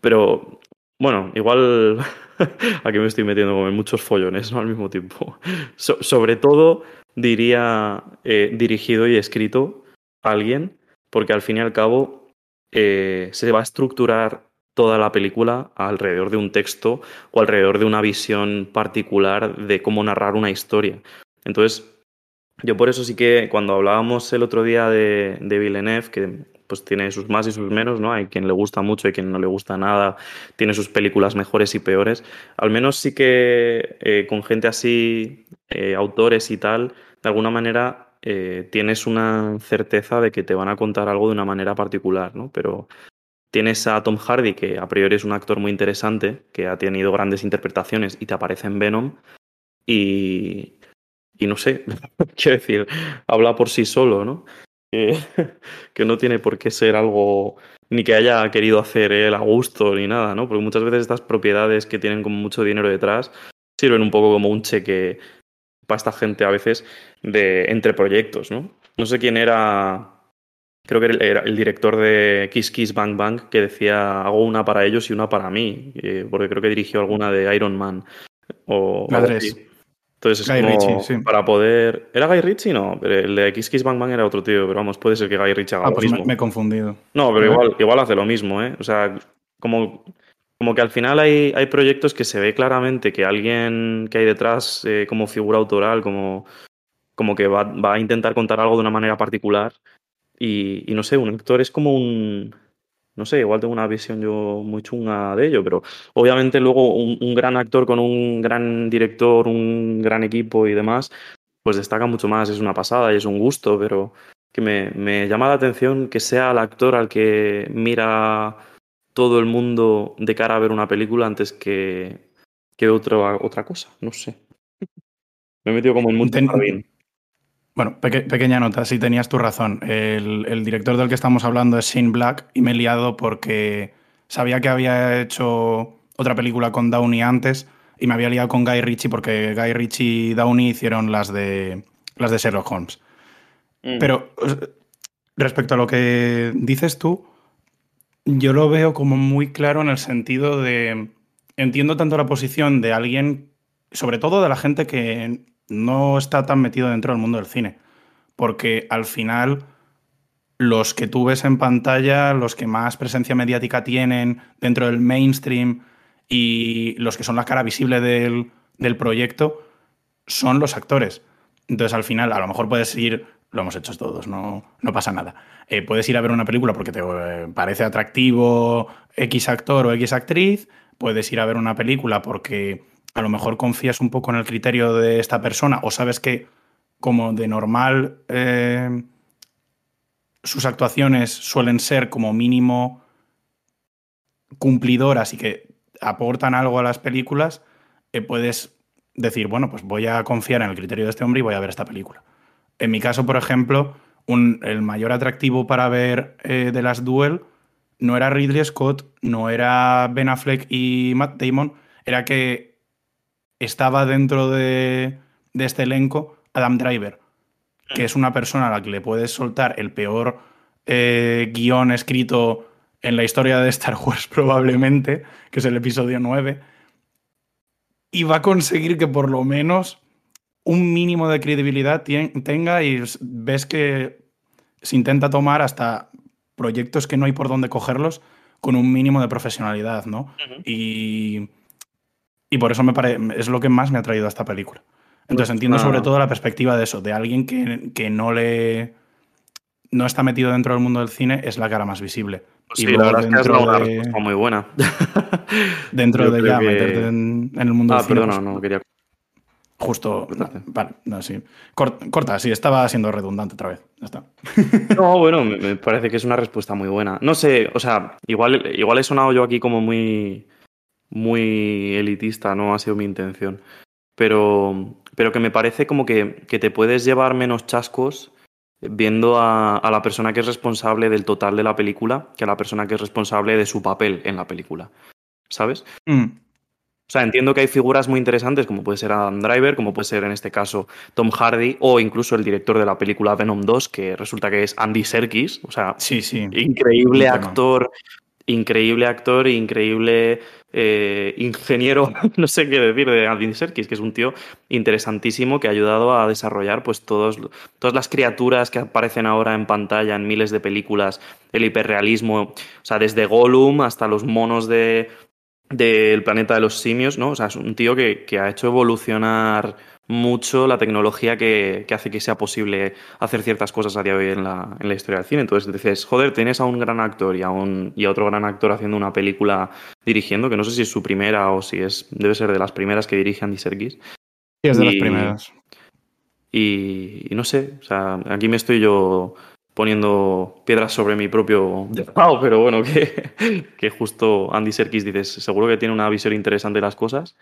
pero bueno, igual [LAUGHS] aquí me estoy metiendo como en muchos follones ¿no? al mismo tiempo. [LAUGHS] sobre todo diría eh, dirigido y escrito a alguien, porque al fin y al cabo eh, se va a estructurar toda la película alrededor de un texto o alrededor de una visión particular de cómo narrar una historia. Entonces, yo por eso sí que cuando hablábamos el otro día de, de Villeneuve, que pues tiene sus más y sus menos, ¿no? Hay quien le gusta mucho, hay quien no le gusta nada, tiene sus películas mejores y peores. Al menos sí que eh, con gente así, eh, autores y tal, de alguna manera eh, tienes una certeza de que te van a contar algo de una manera particular, ¿no? Pero tienes a Tom Hardy, que a priori es un actor muy interesante, que ha tenido grandes interpretaciones y te aparece en Venom, y, y no sé, [LAUGHS] quiero decir, habla por sí solo, ¿no? [LAUGHS] que, no tiene por qué ser algo ni que haya querido hacer él a gusto ni nada, ¿no? Porque muchas veces estas propiedades que tienen como mucho dinero detrás sirven un poco como un cheque para esta gente a veces de entre proyectos, ¿no? No sé quién era, creo que era el director de Kiss Kiss Bang Bang que decía hago una para ellos y una para mí, porque creo que dirigió alguna de Iron Man o entonces es como para poder. ¿Era Guy Ritchie? No, pero el de Kiss Kiss Bang Bang era otro tío, pero vamos, puede ser que Guy Ritchie haga ah, lo pues mismo. Me, he confundido. No, pero igual, igual hace lo mismo, ¿eh? O sea, como, como que al final hay, hay proyectos que se ve claramente que alguien que hay detrás eh, como figura autoral, como, como que va, va, a intentar contar algo de una manera particular. Y, y no sé, un actor es como un no sé, igual tengo una visión yo muy chunga de ello, pero obviamente luego un, gran actor con un gran director, un gran equipo y demás, pues destaca mucho más, es una pasada y es un gusto, pero que me, llama la atención que sea el actor al que mira todo el mundo de cara a ver una película antes que, que otra, otra cosa, no sé. Me he metido como en mucho jardín. Bueno, pequeña nota, sí tenías tu razón. El, director del que estamos hablando es Shane Black y me he liado porque sabía que había hecho otra película con Downey antes y me había liado con Guy Ritchie porque Guy Ritchie y Downey hicieron las de, las de Sherlock Holmes. Mm. Pero respecto a lo que dices tú, yo lo veo como muy claro en el sentido de... Entiendo tanto la posición de alguien, sobre todo de la gente que no está tan metido dentro del mundo del cine. Porque al final los que tú ves en pantalla, los que más presencia mediática tienen dentro del mainstream y los que son la cara visible del, del proyecto, son los actores. Entonces, al final, a lo mejor puedes ir, lo hemos hecho todos, no, no pasa nada. Eh, puedes ir a ver una película porque te eh, parece atractivo X actor o X actriz, puedes ir a ver una película porque a lo mejor confías un poco en el criterio de esta persona o sabes que como de normal eh, sus actuaciones suelen ser como mínimo cumplidoras y que aportan algo a las películas, puedes decir, bueno, pues voy a confiar en el criterio de este hombre y voy a ver esta película. En mi caso, por ejemplo, el mayor atractivo para ver eh, de las Duel no era Ridley Scott, no era Ben Affleck y Matt Damon, era que estaba dentro de, este elenco Adam Driver, que es una persona a la que le puedes soltar el peor eh, guion escrito en la historia de Star Wars [LAUGHS] probablemente, que es el episodio 9, y va a conseguir que por lo menos un mínimo de credibilidad tenga y ves que se intenta tomar hasta proyectos que no hay por dónde cogerlos con un mínimo de profesionalidad, ¿no? y, y, por eso me parece, es lo que más me ha traído a esta película. Entonces pues entiendo sobre todo la perspectiva de eso, de alguien que, que, no le no está metido dentro del mundo del cine, es la cara más visible. Pues y sí, la verdad es que es una de, muy buena. [LAUGHS] [LAUGHS] dentro de ya meterte en, el mundo ah, del cine. Perdona, pues no quería. Justo. vale, no, sí. Corta, sí, estaba siendo redundante otra vez. Ya está. [LAUGHS] no, bueno, me, parece que es una respuesta muy buena. No sé, o sea, igual, igual he sonado yo aquí como muy. muy elitista, no ha sido mi intención. Pero, pero que me parece como que, que te puedes llevar menos chascos viendo a, la persona que es responsable del total de la película que a la persona que es responsable de su papel en la película. ¿Sabes? Mm. O sea, entiendo que hay figuras muy interesantes, como puede ser Adam Driver, como puede ser en este caso Tom Hardy, o incluso el director de la película Venom 2, que resulta que es Andy Serkis. O sea, sí, sí. increíble actor, increíble actor, increíble eh, ingeniero, [LAUGHS] no sé qué decir, de Andy Serkis, que es un tío interesantísimo que ha ayudado a desarrollar pues todos, todas las criaturas que aparecen ahora en pantalla en miles de películas, el hiperrealismo, o sea, desde Gollum hasta los monos de del planeta de los simios, ¿no? O sea, es un tío que, que ha hecho evolucionar mucho la tecnología que, hace que sea posible hacer ciertas cosas a día de hoy en la, en la historia del cine. Entonces dices, joder, tienes a un gran actor y a, un, y a otro gran actor haciendo una película dirigiendo, que no sé si es su primera o si es debe ser de las primeras que dirige Andy Serkis. Sí, es de las primeras. Y, no sé, o sea, aquí me estoy yo poniendo piedras sobre mi propio pero bueno, que, que justo Andy Serkis dices, seguro que tiene una visión interesante de las cosas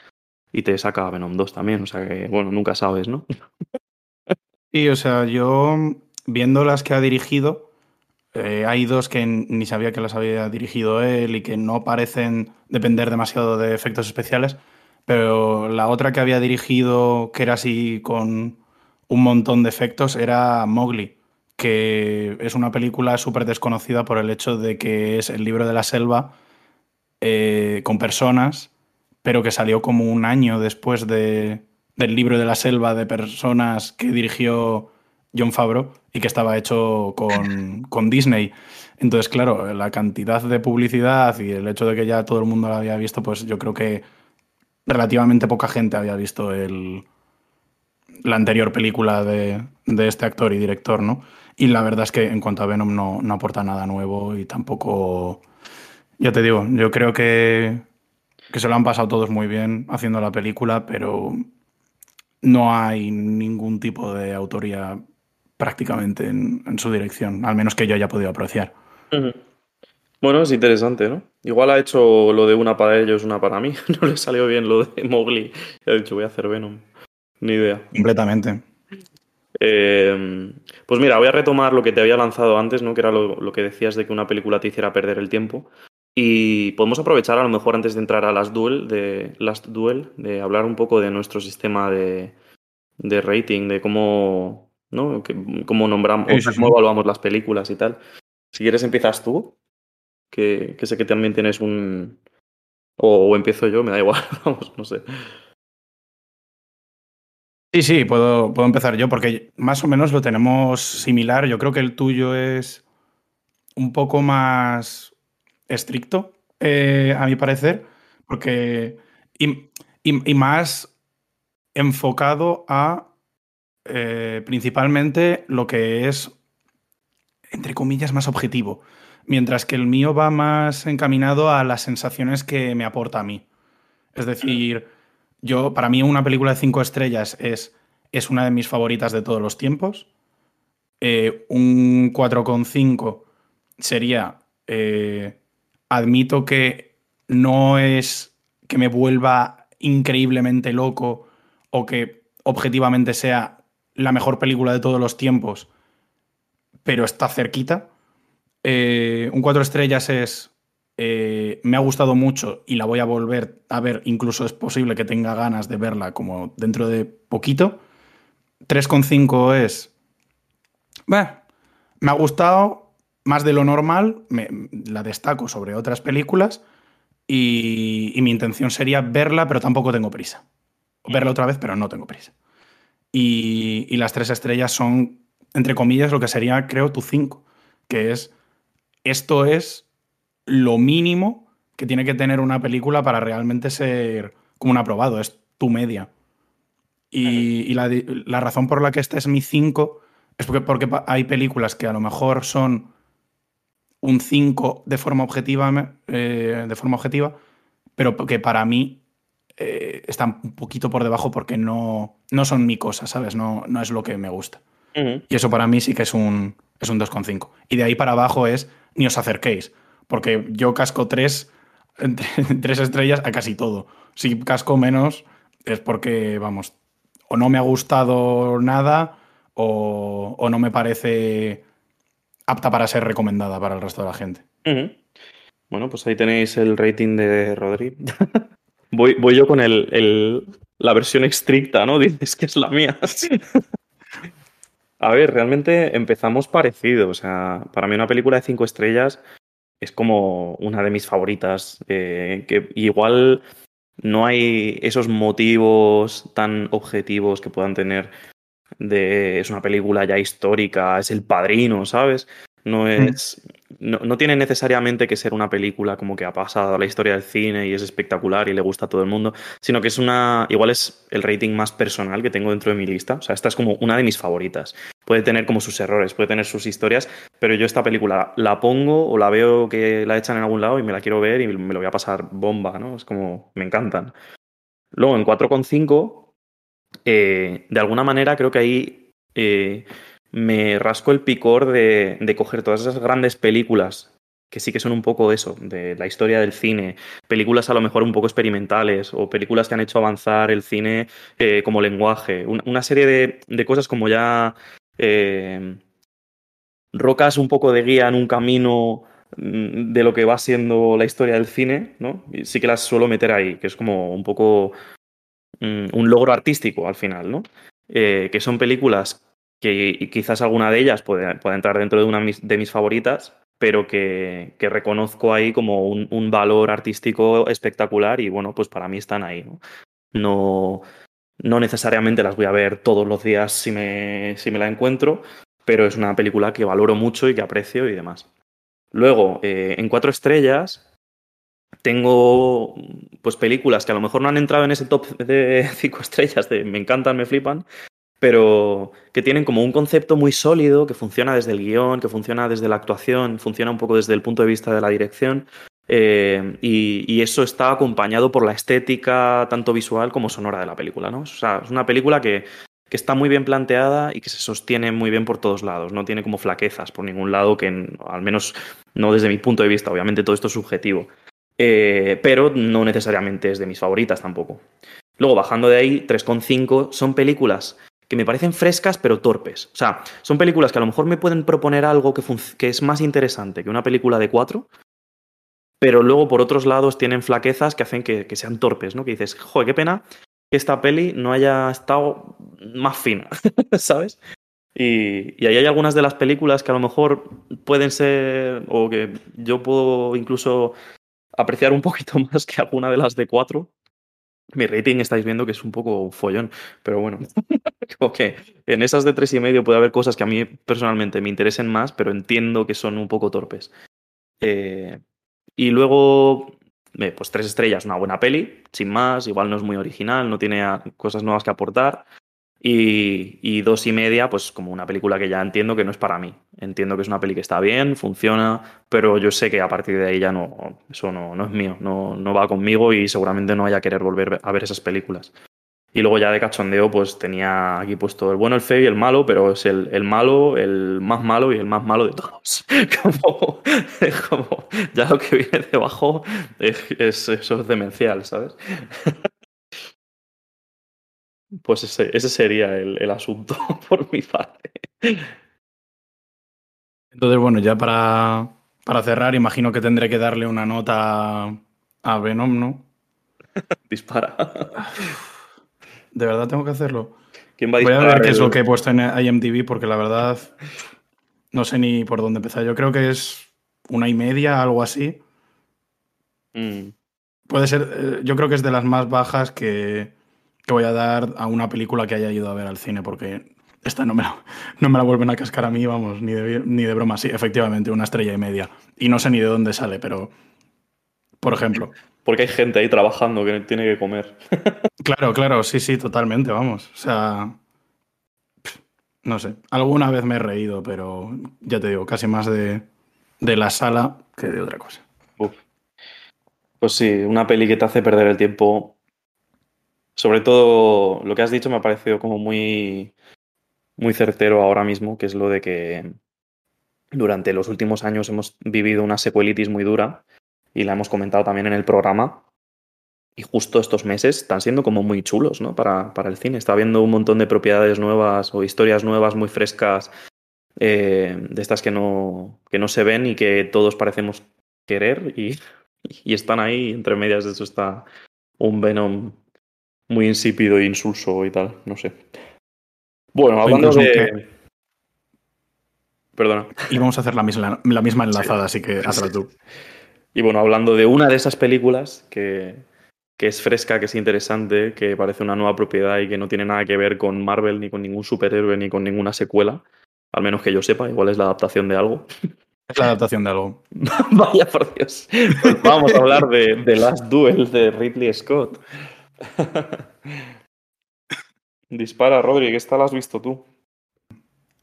y te saca Venom 2 también. O sea que, bueno, nunca sabes, ¿no? [LAUGHS] Y, o sea, yo viendo las que ha dirigido, eh, hay dos que ni sabía que las había dirigido él y que no parecen depender demasiado de efectos especiales, pero la otra que había dirigido, que era así con un montón de efectos, era Mowgli, que es una película súper desconocida por el hecho de que es el libro de la selva eh, con personas pero que salió como un año después de, del libro de la selva de personas que dirigió John Favreau y que estaba hecho con, [LAUGHS] con, Disney. Entonces, claro, la cantidad de publicidad y el hecho de que ya todo el mundo la había visto, pues yo creo que relativamente poca gente había visto el, la anterior película de, de, este actor y director, ¿no? Y la verdad es que en cuanto a Venom no, no aporta nada nuevo y tampoco... Ya te digo, yo creo que que se lo han pasado todos muy bien haciendo la película, pero no hay ningún tipo de autoría prácticamente en, su dirección, al menos que yo haya podido apreciar. Bueno, es interesante, ¿no? Igual ha hecho lo de una para ellos, una para mí. [LAUGHS] No le salió bien lo de Mowgli. Ha dicho, voy a hacer Venom. Ni idea. Completamente. Eh, pues mira, voy a retomar lo que te había lanzado antes, ¿no? Que era lo, lo, que decías de que una película te hiciera perder el tiempo. Y podemos aprovechar a lo mejor antes de entrar a las duel, de Last Duel, de hablar un poco de nuestro sistema de, de rating, de cómo, ¿no? cómo nombramos, cómo evaluamos las películas y tal. Si quieres empiezas tú, que, que sé que también tienes un... O, empiezo yo, me da igual, [LAUGHS] vamos, no sé. Sí, sí, puedo, puedo empezar yo porque más o menos lo tenemos similar. Yo creo que el tuyo es un poco más estricto, eh, a mi parecer, porque. Y, más enfocado a eh, principalmente lo que es, entre comillas, más objetivo. Mientras que el mío va más encaminado a las sensaciones que me aporta a mí. Es decir, yo, para mí, una película de cinco estrellas es, es una de mis favoritas de todos los tiempos. Eh, un 4,5 sería. Eh, admito que no es que me vuelva increíblemente loco o que objetivamente sea la mejor película de todos los tiempos, pero está cerquita. Eh, un 4 estrellas es. Me ha gustado mucho y la voy a volver a ver. Incluso es posible que tenga ganas de verla como dentro de poquito. 3,5 es me ha gustado más de lo normal, la destaco sobre otras películas y, mi intención sería verla, pero tampoco tengo prisa. Verla otra vez, pero no tengo prisa. Y, las tres estrellas son, entre comillas, lo que sería, creo, tu cinco, que es, esto es lo mínimo que tiene que tener una película para realmente ser como un aprobado, es tu media. Y, la, la, razón por la que esta es mi 5 es porque, porque hay películas que a lo mejor son un 5 de forma objetiva, eh, de forma objetiva, pero que para mí eh, están un poquito por debajo porque no, no son mi cosa, ¿sabes? No, no es lo que me gusta. Y eso para mí sí que es un, es un 2,5. Y de ahí para abajo es ni os acerquéis, porque yo casco 3, [LAUGHS] tres estrellas a casi todo. Si casco menos es porque, vamos, o no me ha gustado nada o, no me parece apta para ser recomendada para el resto de la gente. Bueno, pues ahí tenéis el rating de Rodri. [LAUGHS] voy, voy, yo con el, la versión estricta, ¿no? [LAUGHS] Dices que es la mía. A ver, realmente empezamos parecido. O sea, para mí una película de cinco estrellas es como una de mis favoritas. Eh, que igual no hay esos motivos tan objetivos que puedan tener de es una película ya histórica, es el padrino, ¿sabes? No es. No, tiene necesariamente que ser una película como que ha pasado a la historia del cine y es espectacular y le gusta a todo el mundo, sino que es una. Igual es el rating más personal que tengo dentro de mi lista. O sea, esta es como una de mis favoritas. Puede tener como sus errores, puede tener sus historias, pero yo esta película la pongo o la veo que la echan en algún lado y me la quiero ver y me lo voy a pasar bomba, ¿no? Es como. Me encantan. Luego en 4,5 eh, de alguna manera creo que ahí eh, me rasco el picor de, coger todas esas grandes películas que sí que son un poco eso, de la historia del cine, películas a lo mejor un poco experimentales o películas que han hecho avanzar el cine eh, como lenguaje, una, serie de, cosas como ya rocas un poco de guía en un camino mm, de lo que va siendo la historia del cine, ¿no? Sí que las suelo meter ahí, que es como un poco Mm, un logro artístico al final, ¿no? Eh, que son películas que quizás alguna de ellas puede, entrar dentro de una de mis favoritas, pero que, reconozco ahí como un, valor artístico espectacular y bueno, pues para mí están ahí, ¿no? No, no necesariamente las voy a ver todos los días si me, si me la encuentro, pero es una película que valoro mucho y que aprecio y demás. Luego, eh, en cuatro estrellas, tengo pues películas que a lo mejor no han entrado en ese top de cinco estrellas de me encantan, me flipan, pero que tienen como un concepto muy sólido, que funciona desde el guion, que funciona desde la actuación, funciona un poco desde el punto de vista de la dirección. Eh, y, eso está acompañado por la estética tanto visual como sonora de la película, ¿no? O sea, es una película que, que está muy bien planteada y que se sostiene muy bien por todos lados. No tiene como flaquezas por ningún lado, que al menos no desde mi punto de vista. Obviamente todo esto es subjetivo. Eh, pero no necesariamente es de mis favoritas tampoco. Luego, bajando de ahí, 3,5 son películas que me parecen frescas pero torpes. O sea, son películas que a lo mejor me pueden proponer algo que, es más interesante que una película de 4, pero luego por otros lados tienen flaquezas que hacen que, sean torpes, ¿no? Que dices, joder, qué pena que esta peli no haya estado más fina, [LAUGHS] ¿sabes? Y, y, ahí hay algunas de las películas que a lo mejor pueden ser, o que yo puedo incluso apreciar un poquito [LAUGHS] más que alguna de las de cuatro. Mi rating estáis viendo que es un poco follón, pero bueno, [LAUGHS] como que en esas de tres y medio puede haber cosas que a mí personalmente me interesen más, pero entiendo que son un poco torpes. Eh, y luego, eh, pues tres estrellas, una buena peli, sin más, igual no es muy original, no tiene cosas nuevas que aportar. Y, y, dos y media, pues como una película que ya entiendo que no es para mí. Entiendo que es una peli que está bien, funciona, pero yo sé que a partir de ahí ya no, eso no, no es mío, no, no va conmigo y seguramente no vaya a querer volver a ver esas películas. Y luego ya de cachondeo, pues tenía aquí puesto el bueno, el feo y el malo, pero es el, el malo, el más malo y el más malo de todos. [LAUGHS] como, como ya lo que viene debajo es, es, eso es demencial, ¿sabes? Pues ese, ese sería el, el, asunto [LAUGHS] por mi parte. Entonces, bueno, ya para, para cerrar, imagino que tendré que darle una nota a Venom, ¿no? [LAUGHS] Dispara. [LAUGHS] ¿De verdad tengo que hacerlo? ¿Quién va a Voy a ver qué es lo que he puesto en IMDb porque la verdad no sé ni por dónde empezar. Yo creo que es una y media, algo así. Mm, Puede ser, eh, yo creo que es de las más bajas que, que voy a dar a una película que haya ido a ver al cine porque esta no me la, no me la vuelven a cascar a mí, vamos, ni de, ni de broma. Sí, efectivamente, una estrella y media. Y no sé ni de dónde sale, pero, por ejemplo. Porque hay gente ahí trabajando que tiene que comer. [LAUGHS] Claro, claro, sí, sí, totalmente, vamos. O sea, no sé. Alguna vez me he reído, pero ya te digo, casi más de, de la sala que de otra cosa. Uf. Pues sí, una peli que te hace perder el tiempo. Sobre todo, lo que has dicho me ha parecido como muy, muy certero ahora mismo, que es lo de que durante los últimos años hemos vivido una secuelitis muy dura y la hemos comentado también en el programa. Y justo estos meses están siendo como muy chulos, ¿no? Para, para el cine. Está habiendo un montón de propiedades nuevas o historias nuevas muy frescas eh, de estas que no, que no se ven y que todos parecemos querer y, [LAUGHS] y están ahí. Entre medias de eso está un Venom muy insípido e insulso y tal. No sé. Bueno, hablando de... que- Perdona. Y vamos a hacer la misma, la misma enlazada, así que hazla tú. Y bueno, hablando de una de esas películas que, que es fresca, que es interesante, que parece una nueva propiedad y que no tiene nada que ver con Marvel, ni con ningún superhéroe, ni con ninguna secuela, al menos que yo sepa, igual es la adaptación de algo. Es la adaptación de algo. [LAUGHS] Vaya por Dios. Pues vamos a hablar de The Last Duel de Ridley Scott. [LAUGHS] Dispara, Rodri, que esta la has visto tú.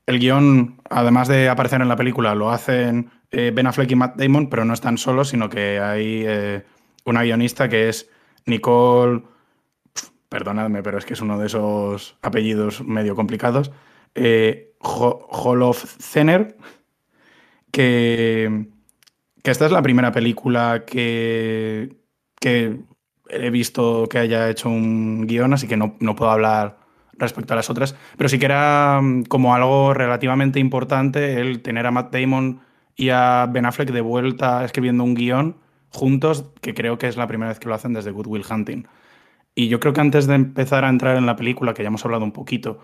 El guion, además de aparecer en la película, lo hacen eh, Ben Affleck y Matt Damon, pero no están solos, sino que hay eh, una guionista que es Nicole. Perdonadme, pero es que es uno de esos apellidos medio complicados. Eh, Holofcener, que, que esta es la primera película que, que he visto que haya hecho un guion, así que no, no puedo hablar respecto a las otras, pero sí que era mm, como algo relativamente importante el tener a Matt Damon y a Ben Affleck de vuelta escribiendo un guion juntos, que creo que es la primera vez que lo hacen desde Good Will Hunting. Y yo creo que antes de empezar a entrar en la película, que ya hemos hablado un poquito,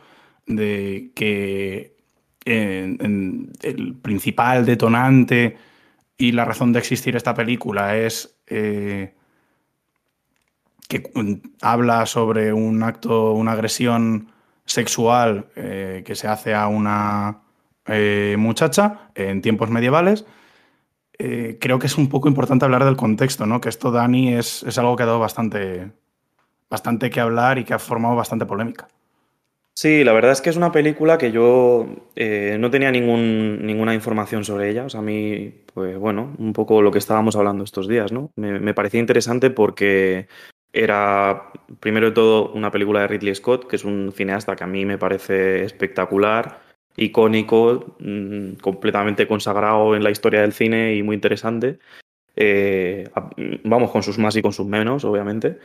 de que el principal detonante y la razón de existir esta película es eh, que habla sobre un acto, una agresión sexual eh, que se hace a una eh, muchacha en tiempos medievales. Eh, creo que es un poco importante hablar del contexto, ¿no? Que esto, Dani, es, es algo que ha dado bastante, bastante que hablar y que ha formado bastante polémica. Sí, la verdad es que es una película que yo no tenía ninguna información sobre ella. O sea, a mí, pues bueno, un poco lo que estábamos hablando estos días, ¿no? Me parecía interesante porque era, primero de todo, una película de Ridley Scott, que es un cineasta que a mí me parece espectacular, icónico, mm, completamente consagrado en la historia del cine y muy interesante. Eh, a- vamos, con sus más y con sus menos, obviamente.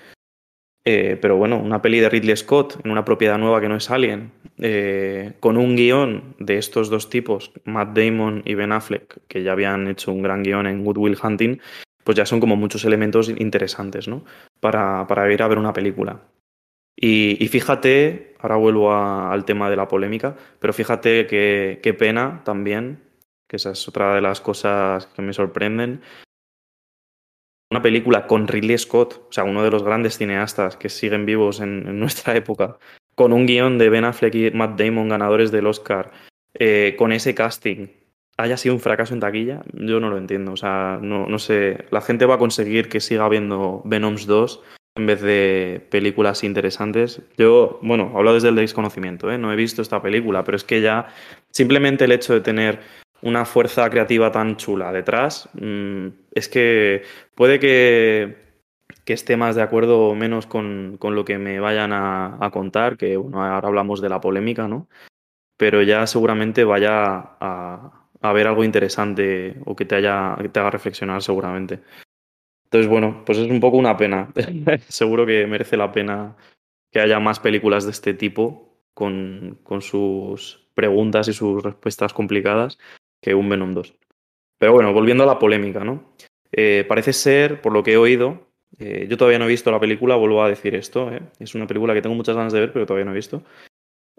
Eh, pero bueno, una peli de Ridley Scott en una propiedad nueva que no es Alien, eh, con un guion de estos dos tipos, Matt Damon y Ben Affleck, que ya habían hecho un gran guion en Good Will Hunting, pues ya son como muchos elementos interesantes, ¿no? Para, para ir a ver una película. Y, fíjate, ahora vuelvo al tema de la polémica, pero fíjate que qué pena también, que esa es otra de las cosas que me sorprenden, una película con Ridley Scott, o sea, uno de los grandes cineastas que siguen vivos en, nuestra época, con un guion de Ben Affleck y Matt Damon, ganadores del Oscar, eh, con ese casting, haya sido un fracaso en taquilla, yo no lo entiendo. O sea, no, no sé, la gente va a conseguir que siga habiendo Venoms 2 en vez de películas interesantes. Yo, bueno, hablo desde el desconocimiento, ¿eh? no he visto esta película, pero es que ya simplemente el hecho de tener una fuerza creativa tan chula detrás, mm, es que puede que, esté más de acuerdo o menos con, con lo que me vayan a, a, contar, que bueno, ahora hablamos de la polémica, ¿no? Pero ya seguramente vaya a, a ver algo interesante o que te, haya, que te haga reflexionar seguramente. Entonces, bueno, pues es un poco una pena. [LAUGHS] Seguro que merece la pena que haya más películas de este tipo con, con sus preguntas y sus respuestas complicadas que un Venom 2. Pero bueno, volviendo a la polémica, ¿no? Eh, parece ser, por lo que he oído, eh, yo todavía no he visto la película, vuelvo a decir esto, ¿eh? es una película que tengo muchas ganas de ver, pero todavía no he visto.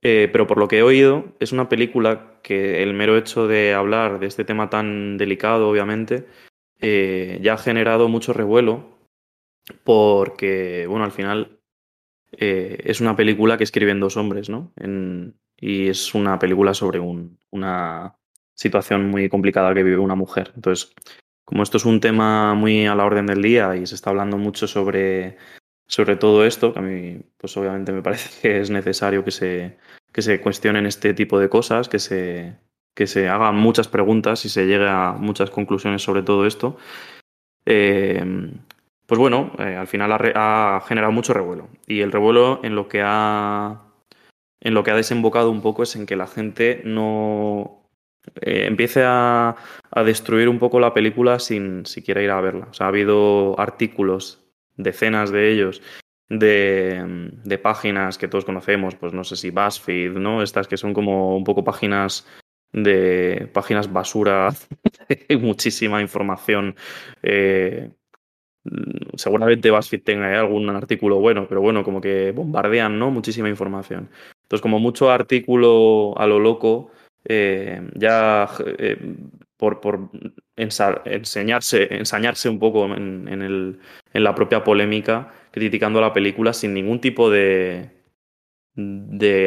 Eh, pero por lo que he oído, es una película que el mero hecho de hablar de este tema tan delicado, obviamente, eh, ya ha generado mucho revuelo porque, bueno, al final eh, es una película que escriben dos hombres, ¿no? Y es una película sobre un, una situación muy complicada que vive una mujer. Entonces, como esto es un tema muy a la orden del día y se está hablando mucho sobre sobre todo esto, que a mí, pues obviamente me parece que es necesario que se, que se cuestionen este tipo de cosas, que se, que se hagan muchas preguntas y se llegue a muchas conclusiones sobre todo esto. Eh, pues bueno, eh, al final ha, generado mucho revuelo. Y el revuelo en lo que ha. En lo que ha desembocado un poco es en que la gente no eh, empiece a, a, destruir un poco la película sin siquiera ir a verla. O sea, ha habido artículos decenas de ellos, de, de, páginas que todos conocemos, pues no sé si BuzzFeed, ¿no? Estas que son como un poco páginas de páginas basura, [LAUGHS] muchísima información. Eh, seguramente BuzzFeed tenga algún artículo bueno, pero bueno, como que bombardean, ¿no? Muchísima información. Entonces, como mucho artículo a lo loco, eh, ya eh, por, por enseñarse, ensañarse un poco en, la propia polémica, criticando la película sin ningún tipo de,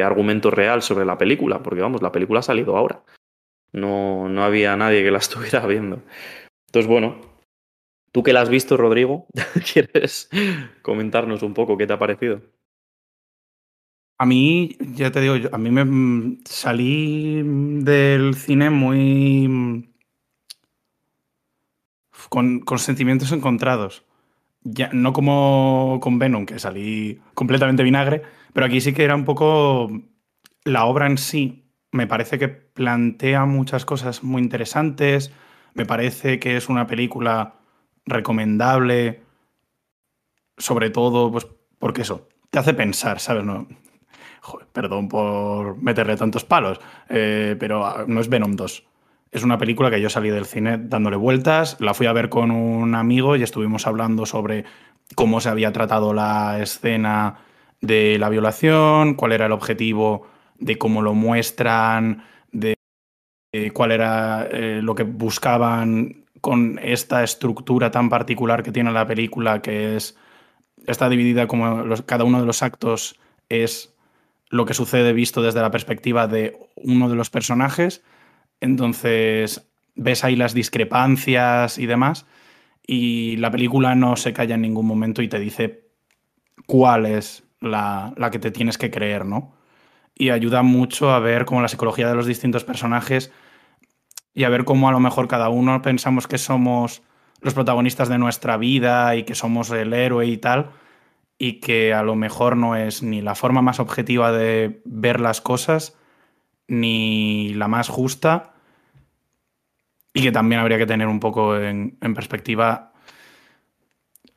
argumento real sobre la película, porque vamos, la película ha salido ahora. No, no había nadie que la [LAUGHS] estuviera viendo. Entonces, bueno, tú que la has visto, Rodrigo, [LAUGHS] ¿quieres comentarnos un poco qué te ha parecido? A mí, ya te digo, a mí me salí del cine muy con, sentimientos encontrados. Ya, no como con Venom, que salí completamente vinagre, pero aquí sí que era un poco la obra en sí. Me parece que plantea muchas cosas muy interesantes. Me parece que es una película recomendable. Sobre todo, pues, porque eso, te hace pensar, ¿sabes? No, perdón por meterle tantos palos, eh, pero no es Venom 2 es una película que yo salí del cine dándole vueltas, la fui a ver con un amigo y estuvimos hablando sobre cómo se había tratado la escena de la violación, cuál era el objetivo de cómo lo muestran, de cuál era eh, lo que buscaban con esta estructura tan particular que tiene la película, que es está dividida como cada uno de los actos es lo que sucede visto desde la perspectiva de uno de los personajes entonces, ves ahí las discrepancias y demás, y la película no se calla en ningún momento y te dice cuál es la, la que te tienes que creer, ¿no? Y ayuda mucho a ver cómo la psicología de los distintos personajes y a ver cómo a lo mejor cada uno pensamos que somos los protagonistas de nuestra vida y que somos el héroe y tal, y que a lo mejor no es ni la forma más objetiva de ver las cosas, ni la más justa, y que también habría que tener un poco en, en perspectiva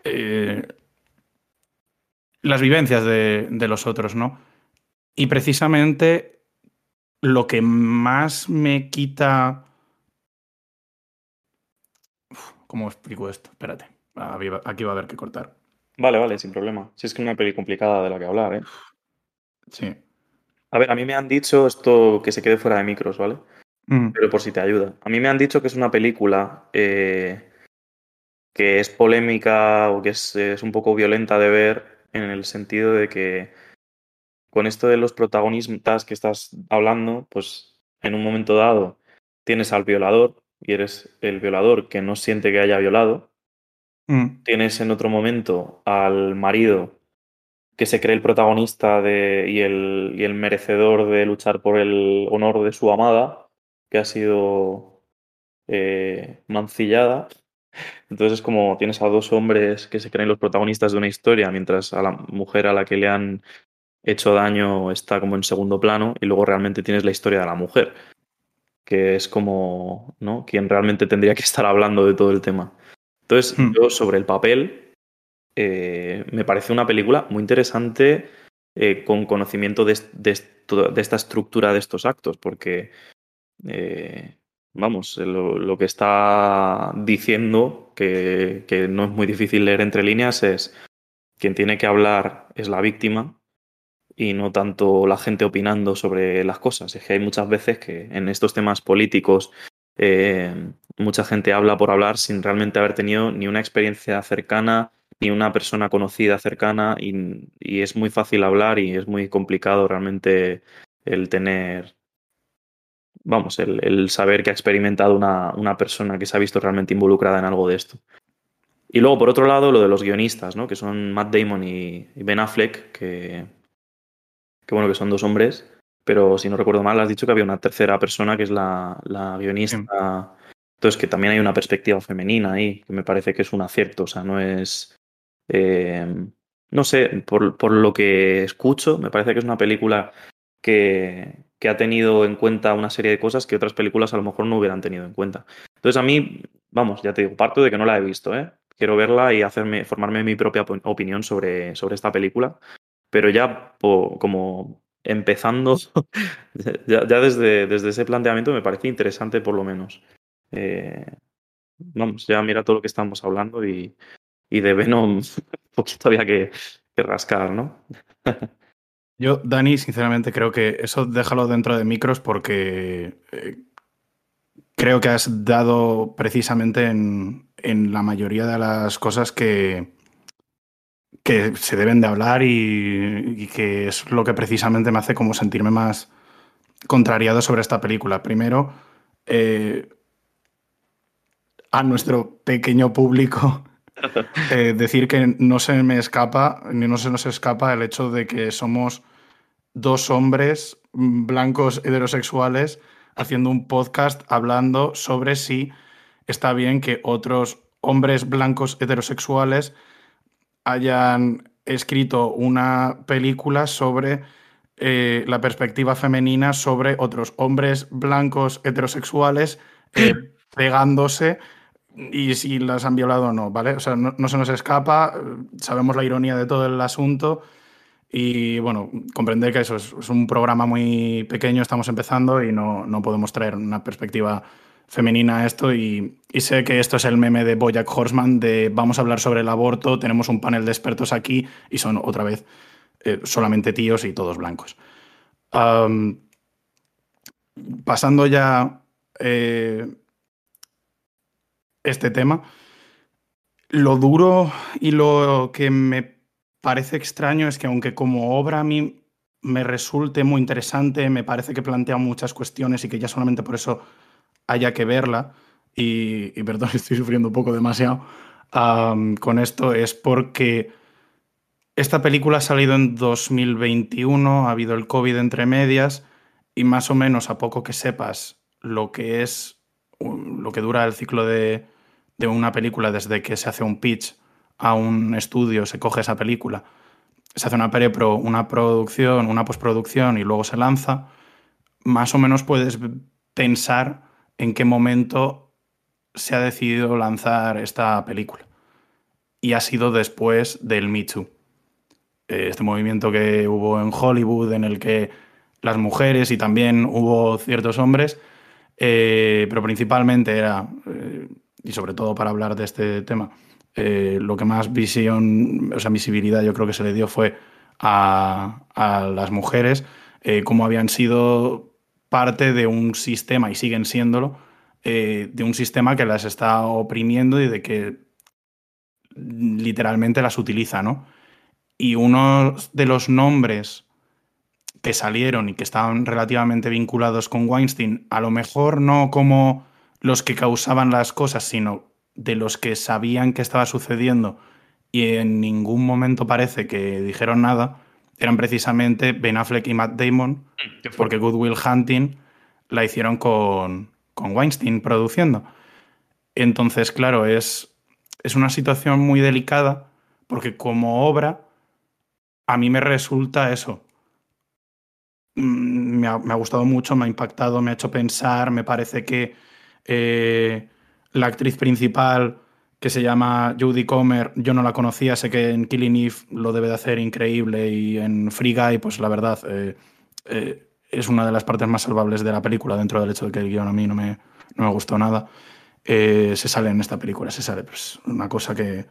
eh, las vivencias de, de, los otros, ¿no? Y precisamente lo que más me quita... Uf, ¿Cómo explico esto? Espérate, aquí va a haber que cortar. Vale, vale, sin problema. Si es que es una peli complicada de la que hablar, ¿eh? Sí. A ver, a mí me han dicho esto que se quede fuera de micros, ¿vale? Mm. Pero por si te ayuda. A mí me han dicho que es una película eh, que es polémica o que es, es un poco violenta de ver en el sentido de que con esto de los protagonistas que estás hablando, pues en un momento dado tienes al violador y eres el violador que no siente que haya violado. Mm. Tienes en otro momento al marido que se cree el protagonista de, y, el, y el merecedor de luchar por el honor de su amada, que ha sido eh, mancillada. Entonces es como tienes a dos hombres que se creen los protagonistas de una historia, mientras a la mujer a la que le han hecho daño está como en segundo plano, y luego realmente tienes la historia de la mujer, que es como, ¿no? Quien realmente tendría que estar hablando de todo el tema. Entonces, Hmm. yo sobre el papel, eh, me parece una película muy interesante eh, con conocimiento de, de esta estructura de estos actos, porque, eh, vamos, lo, que está diciendo, que, no es muy difícil leer entre líneas, es quien tiene que hablar es la víctima y no tanto la gente opinando sobre las cosas. Es que hay muchas veces que en estos temas políticos eh, mucha gente habla por hablar sin realmente haber tenido ni una experiencia cercana ni una persona conocida cercana y es muy fácil hablar y es muy complicado realmente el tener, vamos, el, el saber que ha experimentado una, una persona que se ha visto realmente involucrada en algo de esto. Y luego, por otro lado, lo de los guionistas, ¿no? Que son Matt Damon y, y Ben Affleck, que, que bueno, que son dos hombres, pero si no recuerdo mal, has dicho que había una tercera persona que es la, la guionista. Entonces, que también hay una perspectiva femenina ahí, que me parece que es un acierto, o sea, no es... eh, no sé, por, por lo que escucho, me parece que es una película que, que ha tenido en cuenta una serie de cosas que otras películas a lo mejor no hubieran tenido en cuenta. Entonces, a mí, vamos, ya te digo, parto de que no la he visto, ¿eh? Quiero verla y hacerme, formarme mi propia op- opinión sobre, sobre esta película, pero ya como empezando, [LAUGHS] ya, desde, desde ese planteamiento me parece interesante por lo menos. Eh, vamos, ya mira todo lo que estamos hablando y, de Venom [LAUGHS] poquito había que rascar, ¿no? [LAUGHS] Yo, Dani, sinceramente creo que eso déjalo dentro de micros porque eh, creo que has dado precisamente en, en la mayoría de las cosas que, que se deben de hablar y, que es lo que precisamente me hace como sentirme más contrariado sobre esta película. Primero, eh, a nuestro pequeño público eh, decir que no se me escapa, ni no se nos escapa el hecho de que somos dos hombres blancos heterosexuales haciendo un podcast hablando sobre si está bien que otros hombres blancos heterosexuales hayan escrito una película sobre eh, la perspectiva femenina sobre otros hombres blancos heterosexuales eh, pegándose y si las han violado o no, ¿vale? O sea, no, no se nos escapa, sabemos la ironía de todo el asunto y bueno, comprender que eso es, un programa muy pequeño, estamos empezando y no, no podemos traer una perspectiva femenina a esto y, sé que esto es el meme de Bojack Horseman de vamos a hablar sobre el aborto, tenemos un panel de expertos aquí y son otra vez eh, solamente tíos y todos blancos. Pasando ya eh, este tema, lo duro y lo que me parece extraño es que aunque como obra a mí me resulte muy interesante, me parece que plantea muchas cuestiones y que ya solamente por eso haya que verla, y, perdón, [LAUGHS] estoy sufriendo un poco demasiado con esto, es porque esta película ha salido en 2021, ha habido el COVID entre medias, y más o menos a poco que sepas lo que es, lo que dura el ciclo de, de una película desde que se hace un pitch a un estudio, se coge esa película, se hace una prepro, una producción, una postproducción y luego se lanza, más o menos puedes pensar en qué momento se ha decidido lanzar esta película. Y ha sido después del Me Too. Eh, Este movimiento que hubo en Hollywood en el que las mujeres y también hubo ciertos hombres, eh, pero principalmente era, eh, y sobre todo para hablar de este tema, eh, lo que más visión, o sea, visibilidad yo creo que se le dio fue a, a las mujeres, eh, como habían sido parte de un sistema, y siguen siéndolo, eh, de un sistema que las está oprimiendo y de que literalmente las utiliza, ¿no? Y uno de los nombres que salieron y que estaban relativamente vinculados con Weinstein, a lo mejor no como los que causaban las cosas, sino de los que sabían que estaba sucediendo y en ningún momento parece que dijeron nada, eran precisamente Ben Affleck y Matt Damon, mm, porque Good Will Hunting la hicieron con, con Weinstein produciendo. Entonces, claro, es, es una situación muy delicada porque como obra a mí me resulta eso. Mm, me ha, gustado mucho, me ha impactado, me ha hecho pensar, me parece que eh, la actriz principal que se llama Judy Comer, yo no la conocía, sé que en Killing Eve lo debe de hacer increíble y en Free Guy, pues la verdad, eh, eh, es una de las partes más salvables de la película, dentro del hecho de que el guion a mí no me, no me gustó nada. se sale en esta película, se sale, pues una cosa que,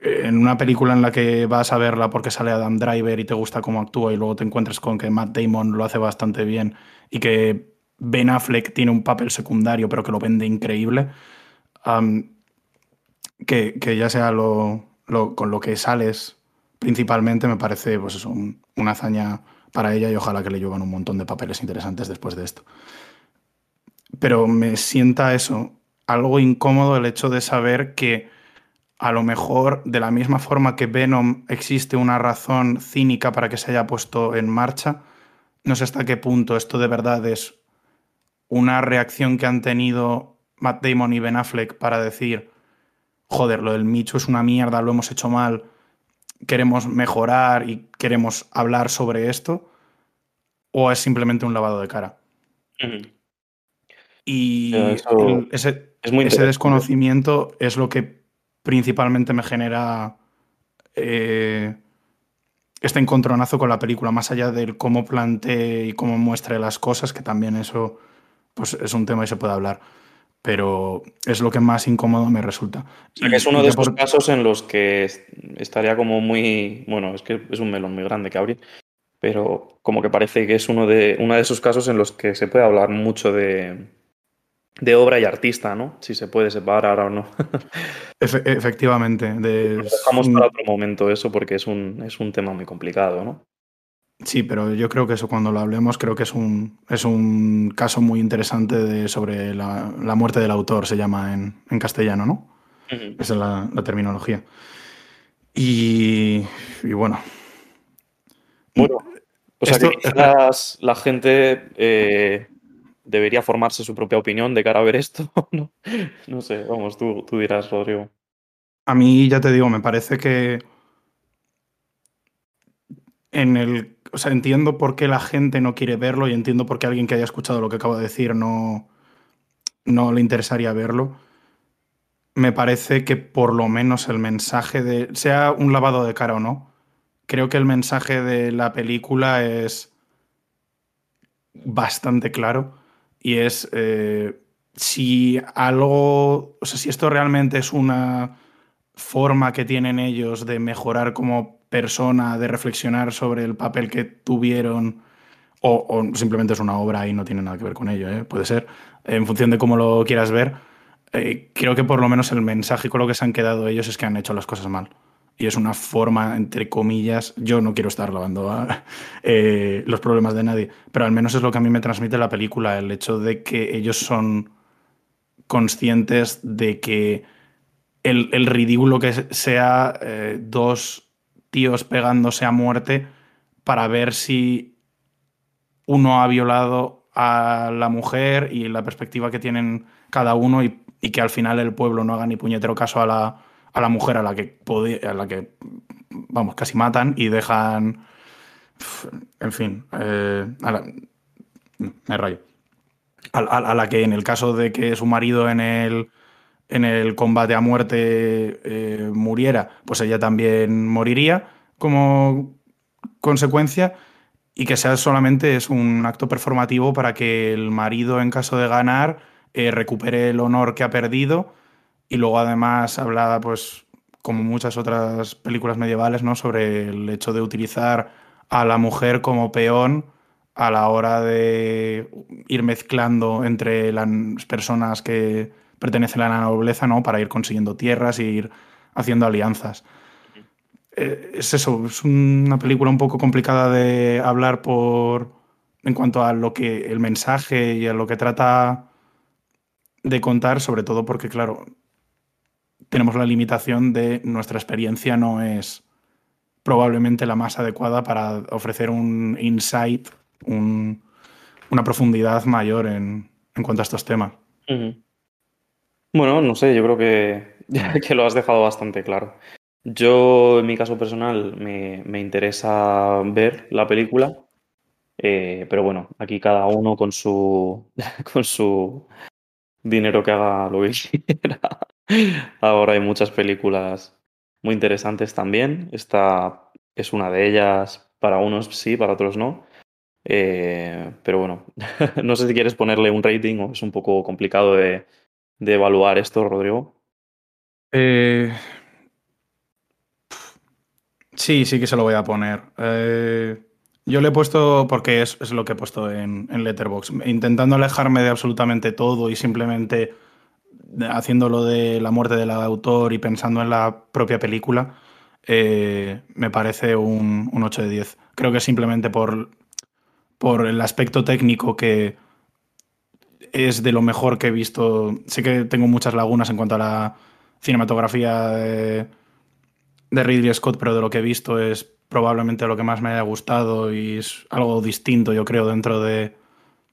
en una película en la que vas a verla porque sale Adam Driver y te gusta cómo actúa y luego te encuentras con que Matt Damon lo hace bastante bien y que Ben Affleck tiene un papel secundario pero que lo vende increíble, que, ya sea lo, con lo que sales principalmente me parece pues eso, una hazaña para ella y ojalá que le llevan un montón de papeles interesantes después de esto. Pero me sienta eso, algo incómodo el hecho de saber que a lo mejor de la misma forma que Venom existe una razón cínica para que se haya puesto en marcha, no sé hasta qué punto esto de verdad es una reacción que han tenido Matt Damon y Ben Affleck para decir, joder, lo del Micho es una mierda, lo hemos hecho mal, queremos mejorar y queremos hablar sobre esto, o es simplemente un lavado de cara. Y ese, ese desconocimiento es lo que principalmente me genera eh, este encontronazo con la película, más allá del cómo plantee y cómo muestre las cosas, que también eso pues, es un tema y se puede hablar. Pero es lo que más incómodo me resulta. O sea, que es uno de esos casos en los que estaría como muy. Bueno, es que es un melón muy grande que abrir, pero como que parece que es uno de, uno de esos casos en los que se puede hablar mucho de, de obra y artista, ¿no? Si se puede separar o no. [LAUGHS] efectivamente. De... Dejamos para otro momento eso porque es un, es un tema muy complicado, ¿no? Sí, pero yo creo que eso cuando lo hablemos creo que es un, es un caso muy interesante de, sobre la, muerte del autor, se llama en, castellano, ¿no? Esa es la, terminología. Y, bueno. Bueno, o sea que quizás la gente eh, debería formarse su propia opinión de cara a ver esto. [LAUGHS] no, no sé, vamos, tú, tú dirás, Rodrigo. A mí, ya te digo, me parece que en el. O sea, entiendo por qué la gente no quiere verlo y entiendo por qué alguien que haya escuchado lo que acabo de decir no, no le interesaría verlo. Me parece que por lo menos el mensaje de. sea un lavado de cara o no, creo que el mensaje de la película es bastante claro y es eh, si algo, o sea, si esto realmente es una forma que tienen ellos de mejorar como persona, de reflexionar sobre el papel que tuvieron, o, simplemente es una obra y no tiene nada que ver con ello, ¿eh? puede ser, en función de cómo lo quieras ver, eh, creo que por lo menos el mensaje con lo que se han quedado ellos es que han hecho las cosas mal y es una forma, entre comillas, yo no quiero estar lavando [LAUGHS] eh, los problemas de nadie, pero al menos es lo que a mí me transmite la película, el hecho de que ellos son conscientes de que el, ridículo que sea dos tíos pegándose a muerte para ver si uno ha violado a la mujer y la perspectiva que tienen cada uno y que al final el pueblo no haga ni puñetero caso a la a la mujer a la que, a la que vamos, casi matan y dejan, en fin, eh, a me rayo. A, la que en el caso de que su marido en el, en el combate a muerte eh, muriera, pues ella también moriría como consecuencia y que sea solamente es un acto performativo para que el marido en caso de ganar eh, recupere el honor que ha perdido y luego además habla, pues, como muchas otras películas medievales, ¿no? Sobre el hecho de utilizar a la mujer como peón a la hora de ir mezclando entre las personas que pertenecen a la nobleza, ¿no? Para ir consiguiendo tierras, ir haciendo alianzas. Eh, es eso, es una película un poco complicada de hablar por en cuanto a lo que el mensaje y a lo que trata de contar, sobre todo porque, claro, tenemos la limitación de nuestra experiencia no es probablemente la más adecuada para ofrecer un insight, una profundidad mayor en, cuanto a estos temas. Bueno, no sé, yo creo que, [LAUGHS] que lo has dejado bastante claro. Yo, en mi caso personal, me, interesa ver la película, eh, pero bueno, aquí cada uno con su, [LAUGHS] con su dinero que haga lo que [LAUGHS] quiera. Ahora hay muchas películas muy interesantes también. Esta es una de ellas, para unos sí, para otros no. Eh, pero bueno, no sé si quieres ponerle un rating o es un poco complicado de, de evaluar esto, Rodrigo. Eh, Sí, sí que se lo voy a poner. Eh, yo le he puesto, porque es, lo que he puesto en, en Letterboxd, intentando alejarme de absolutamente todo y simplemente haciéndolo de la muerte del autor y pensando en la propia película, eh, me parece un, 8 de 10. Creo que simplemente por, por el aspecto técnico que es de lo mejor que he visto. Sé que tengo muchas lagunas en cuanto a la cinematografía. De, de Ridley Scott, pero de lo que he visto es probablemente lo que más me haya gustado y es algo distinto, yo creo, dentro de,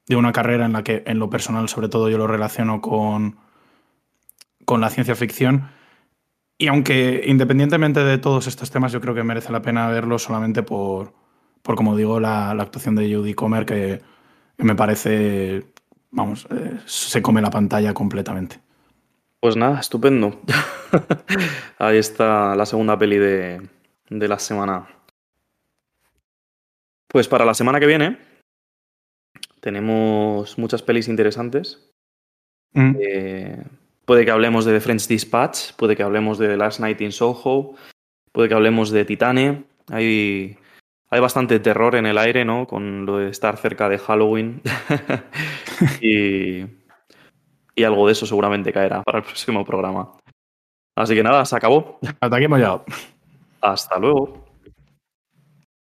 una carrera en la que, en lo personal, sobre todo, yo lo relaciono con, con la ciencia ficción. Y aunque independientemente de todos estos temas, yo creo que merece la pena verlo solamente por, por como digo, la, actuación de Judy Comer, que, me parece, vamos, eh, se come la pantalla completamente. Pues nada, estupendo. [LAUGHS] Ahí está la segunda peli de, la semana. Pues para la semana que viene tenemos muchas pelis interesantes. Mm. Eh, puede que hablemos de The French Dispatch, puede que hablemos de The Last Night in Soho, puede que hablemos de Titane. Hay, hay bastante terror en el aire, ¿no? Con lo de estar cerca de Halloween. [LAUGHS] y y algo de eso seguramente caerá para el próximo programa. Así que nada, se acabó. Hasta aquí hemos llegado. Hasta luego.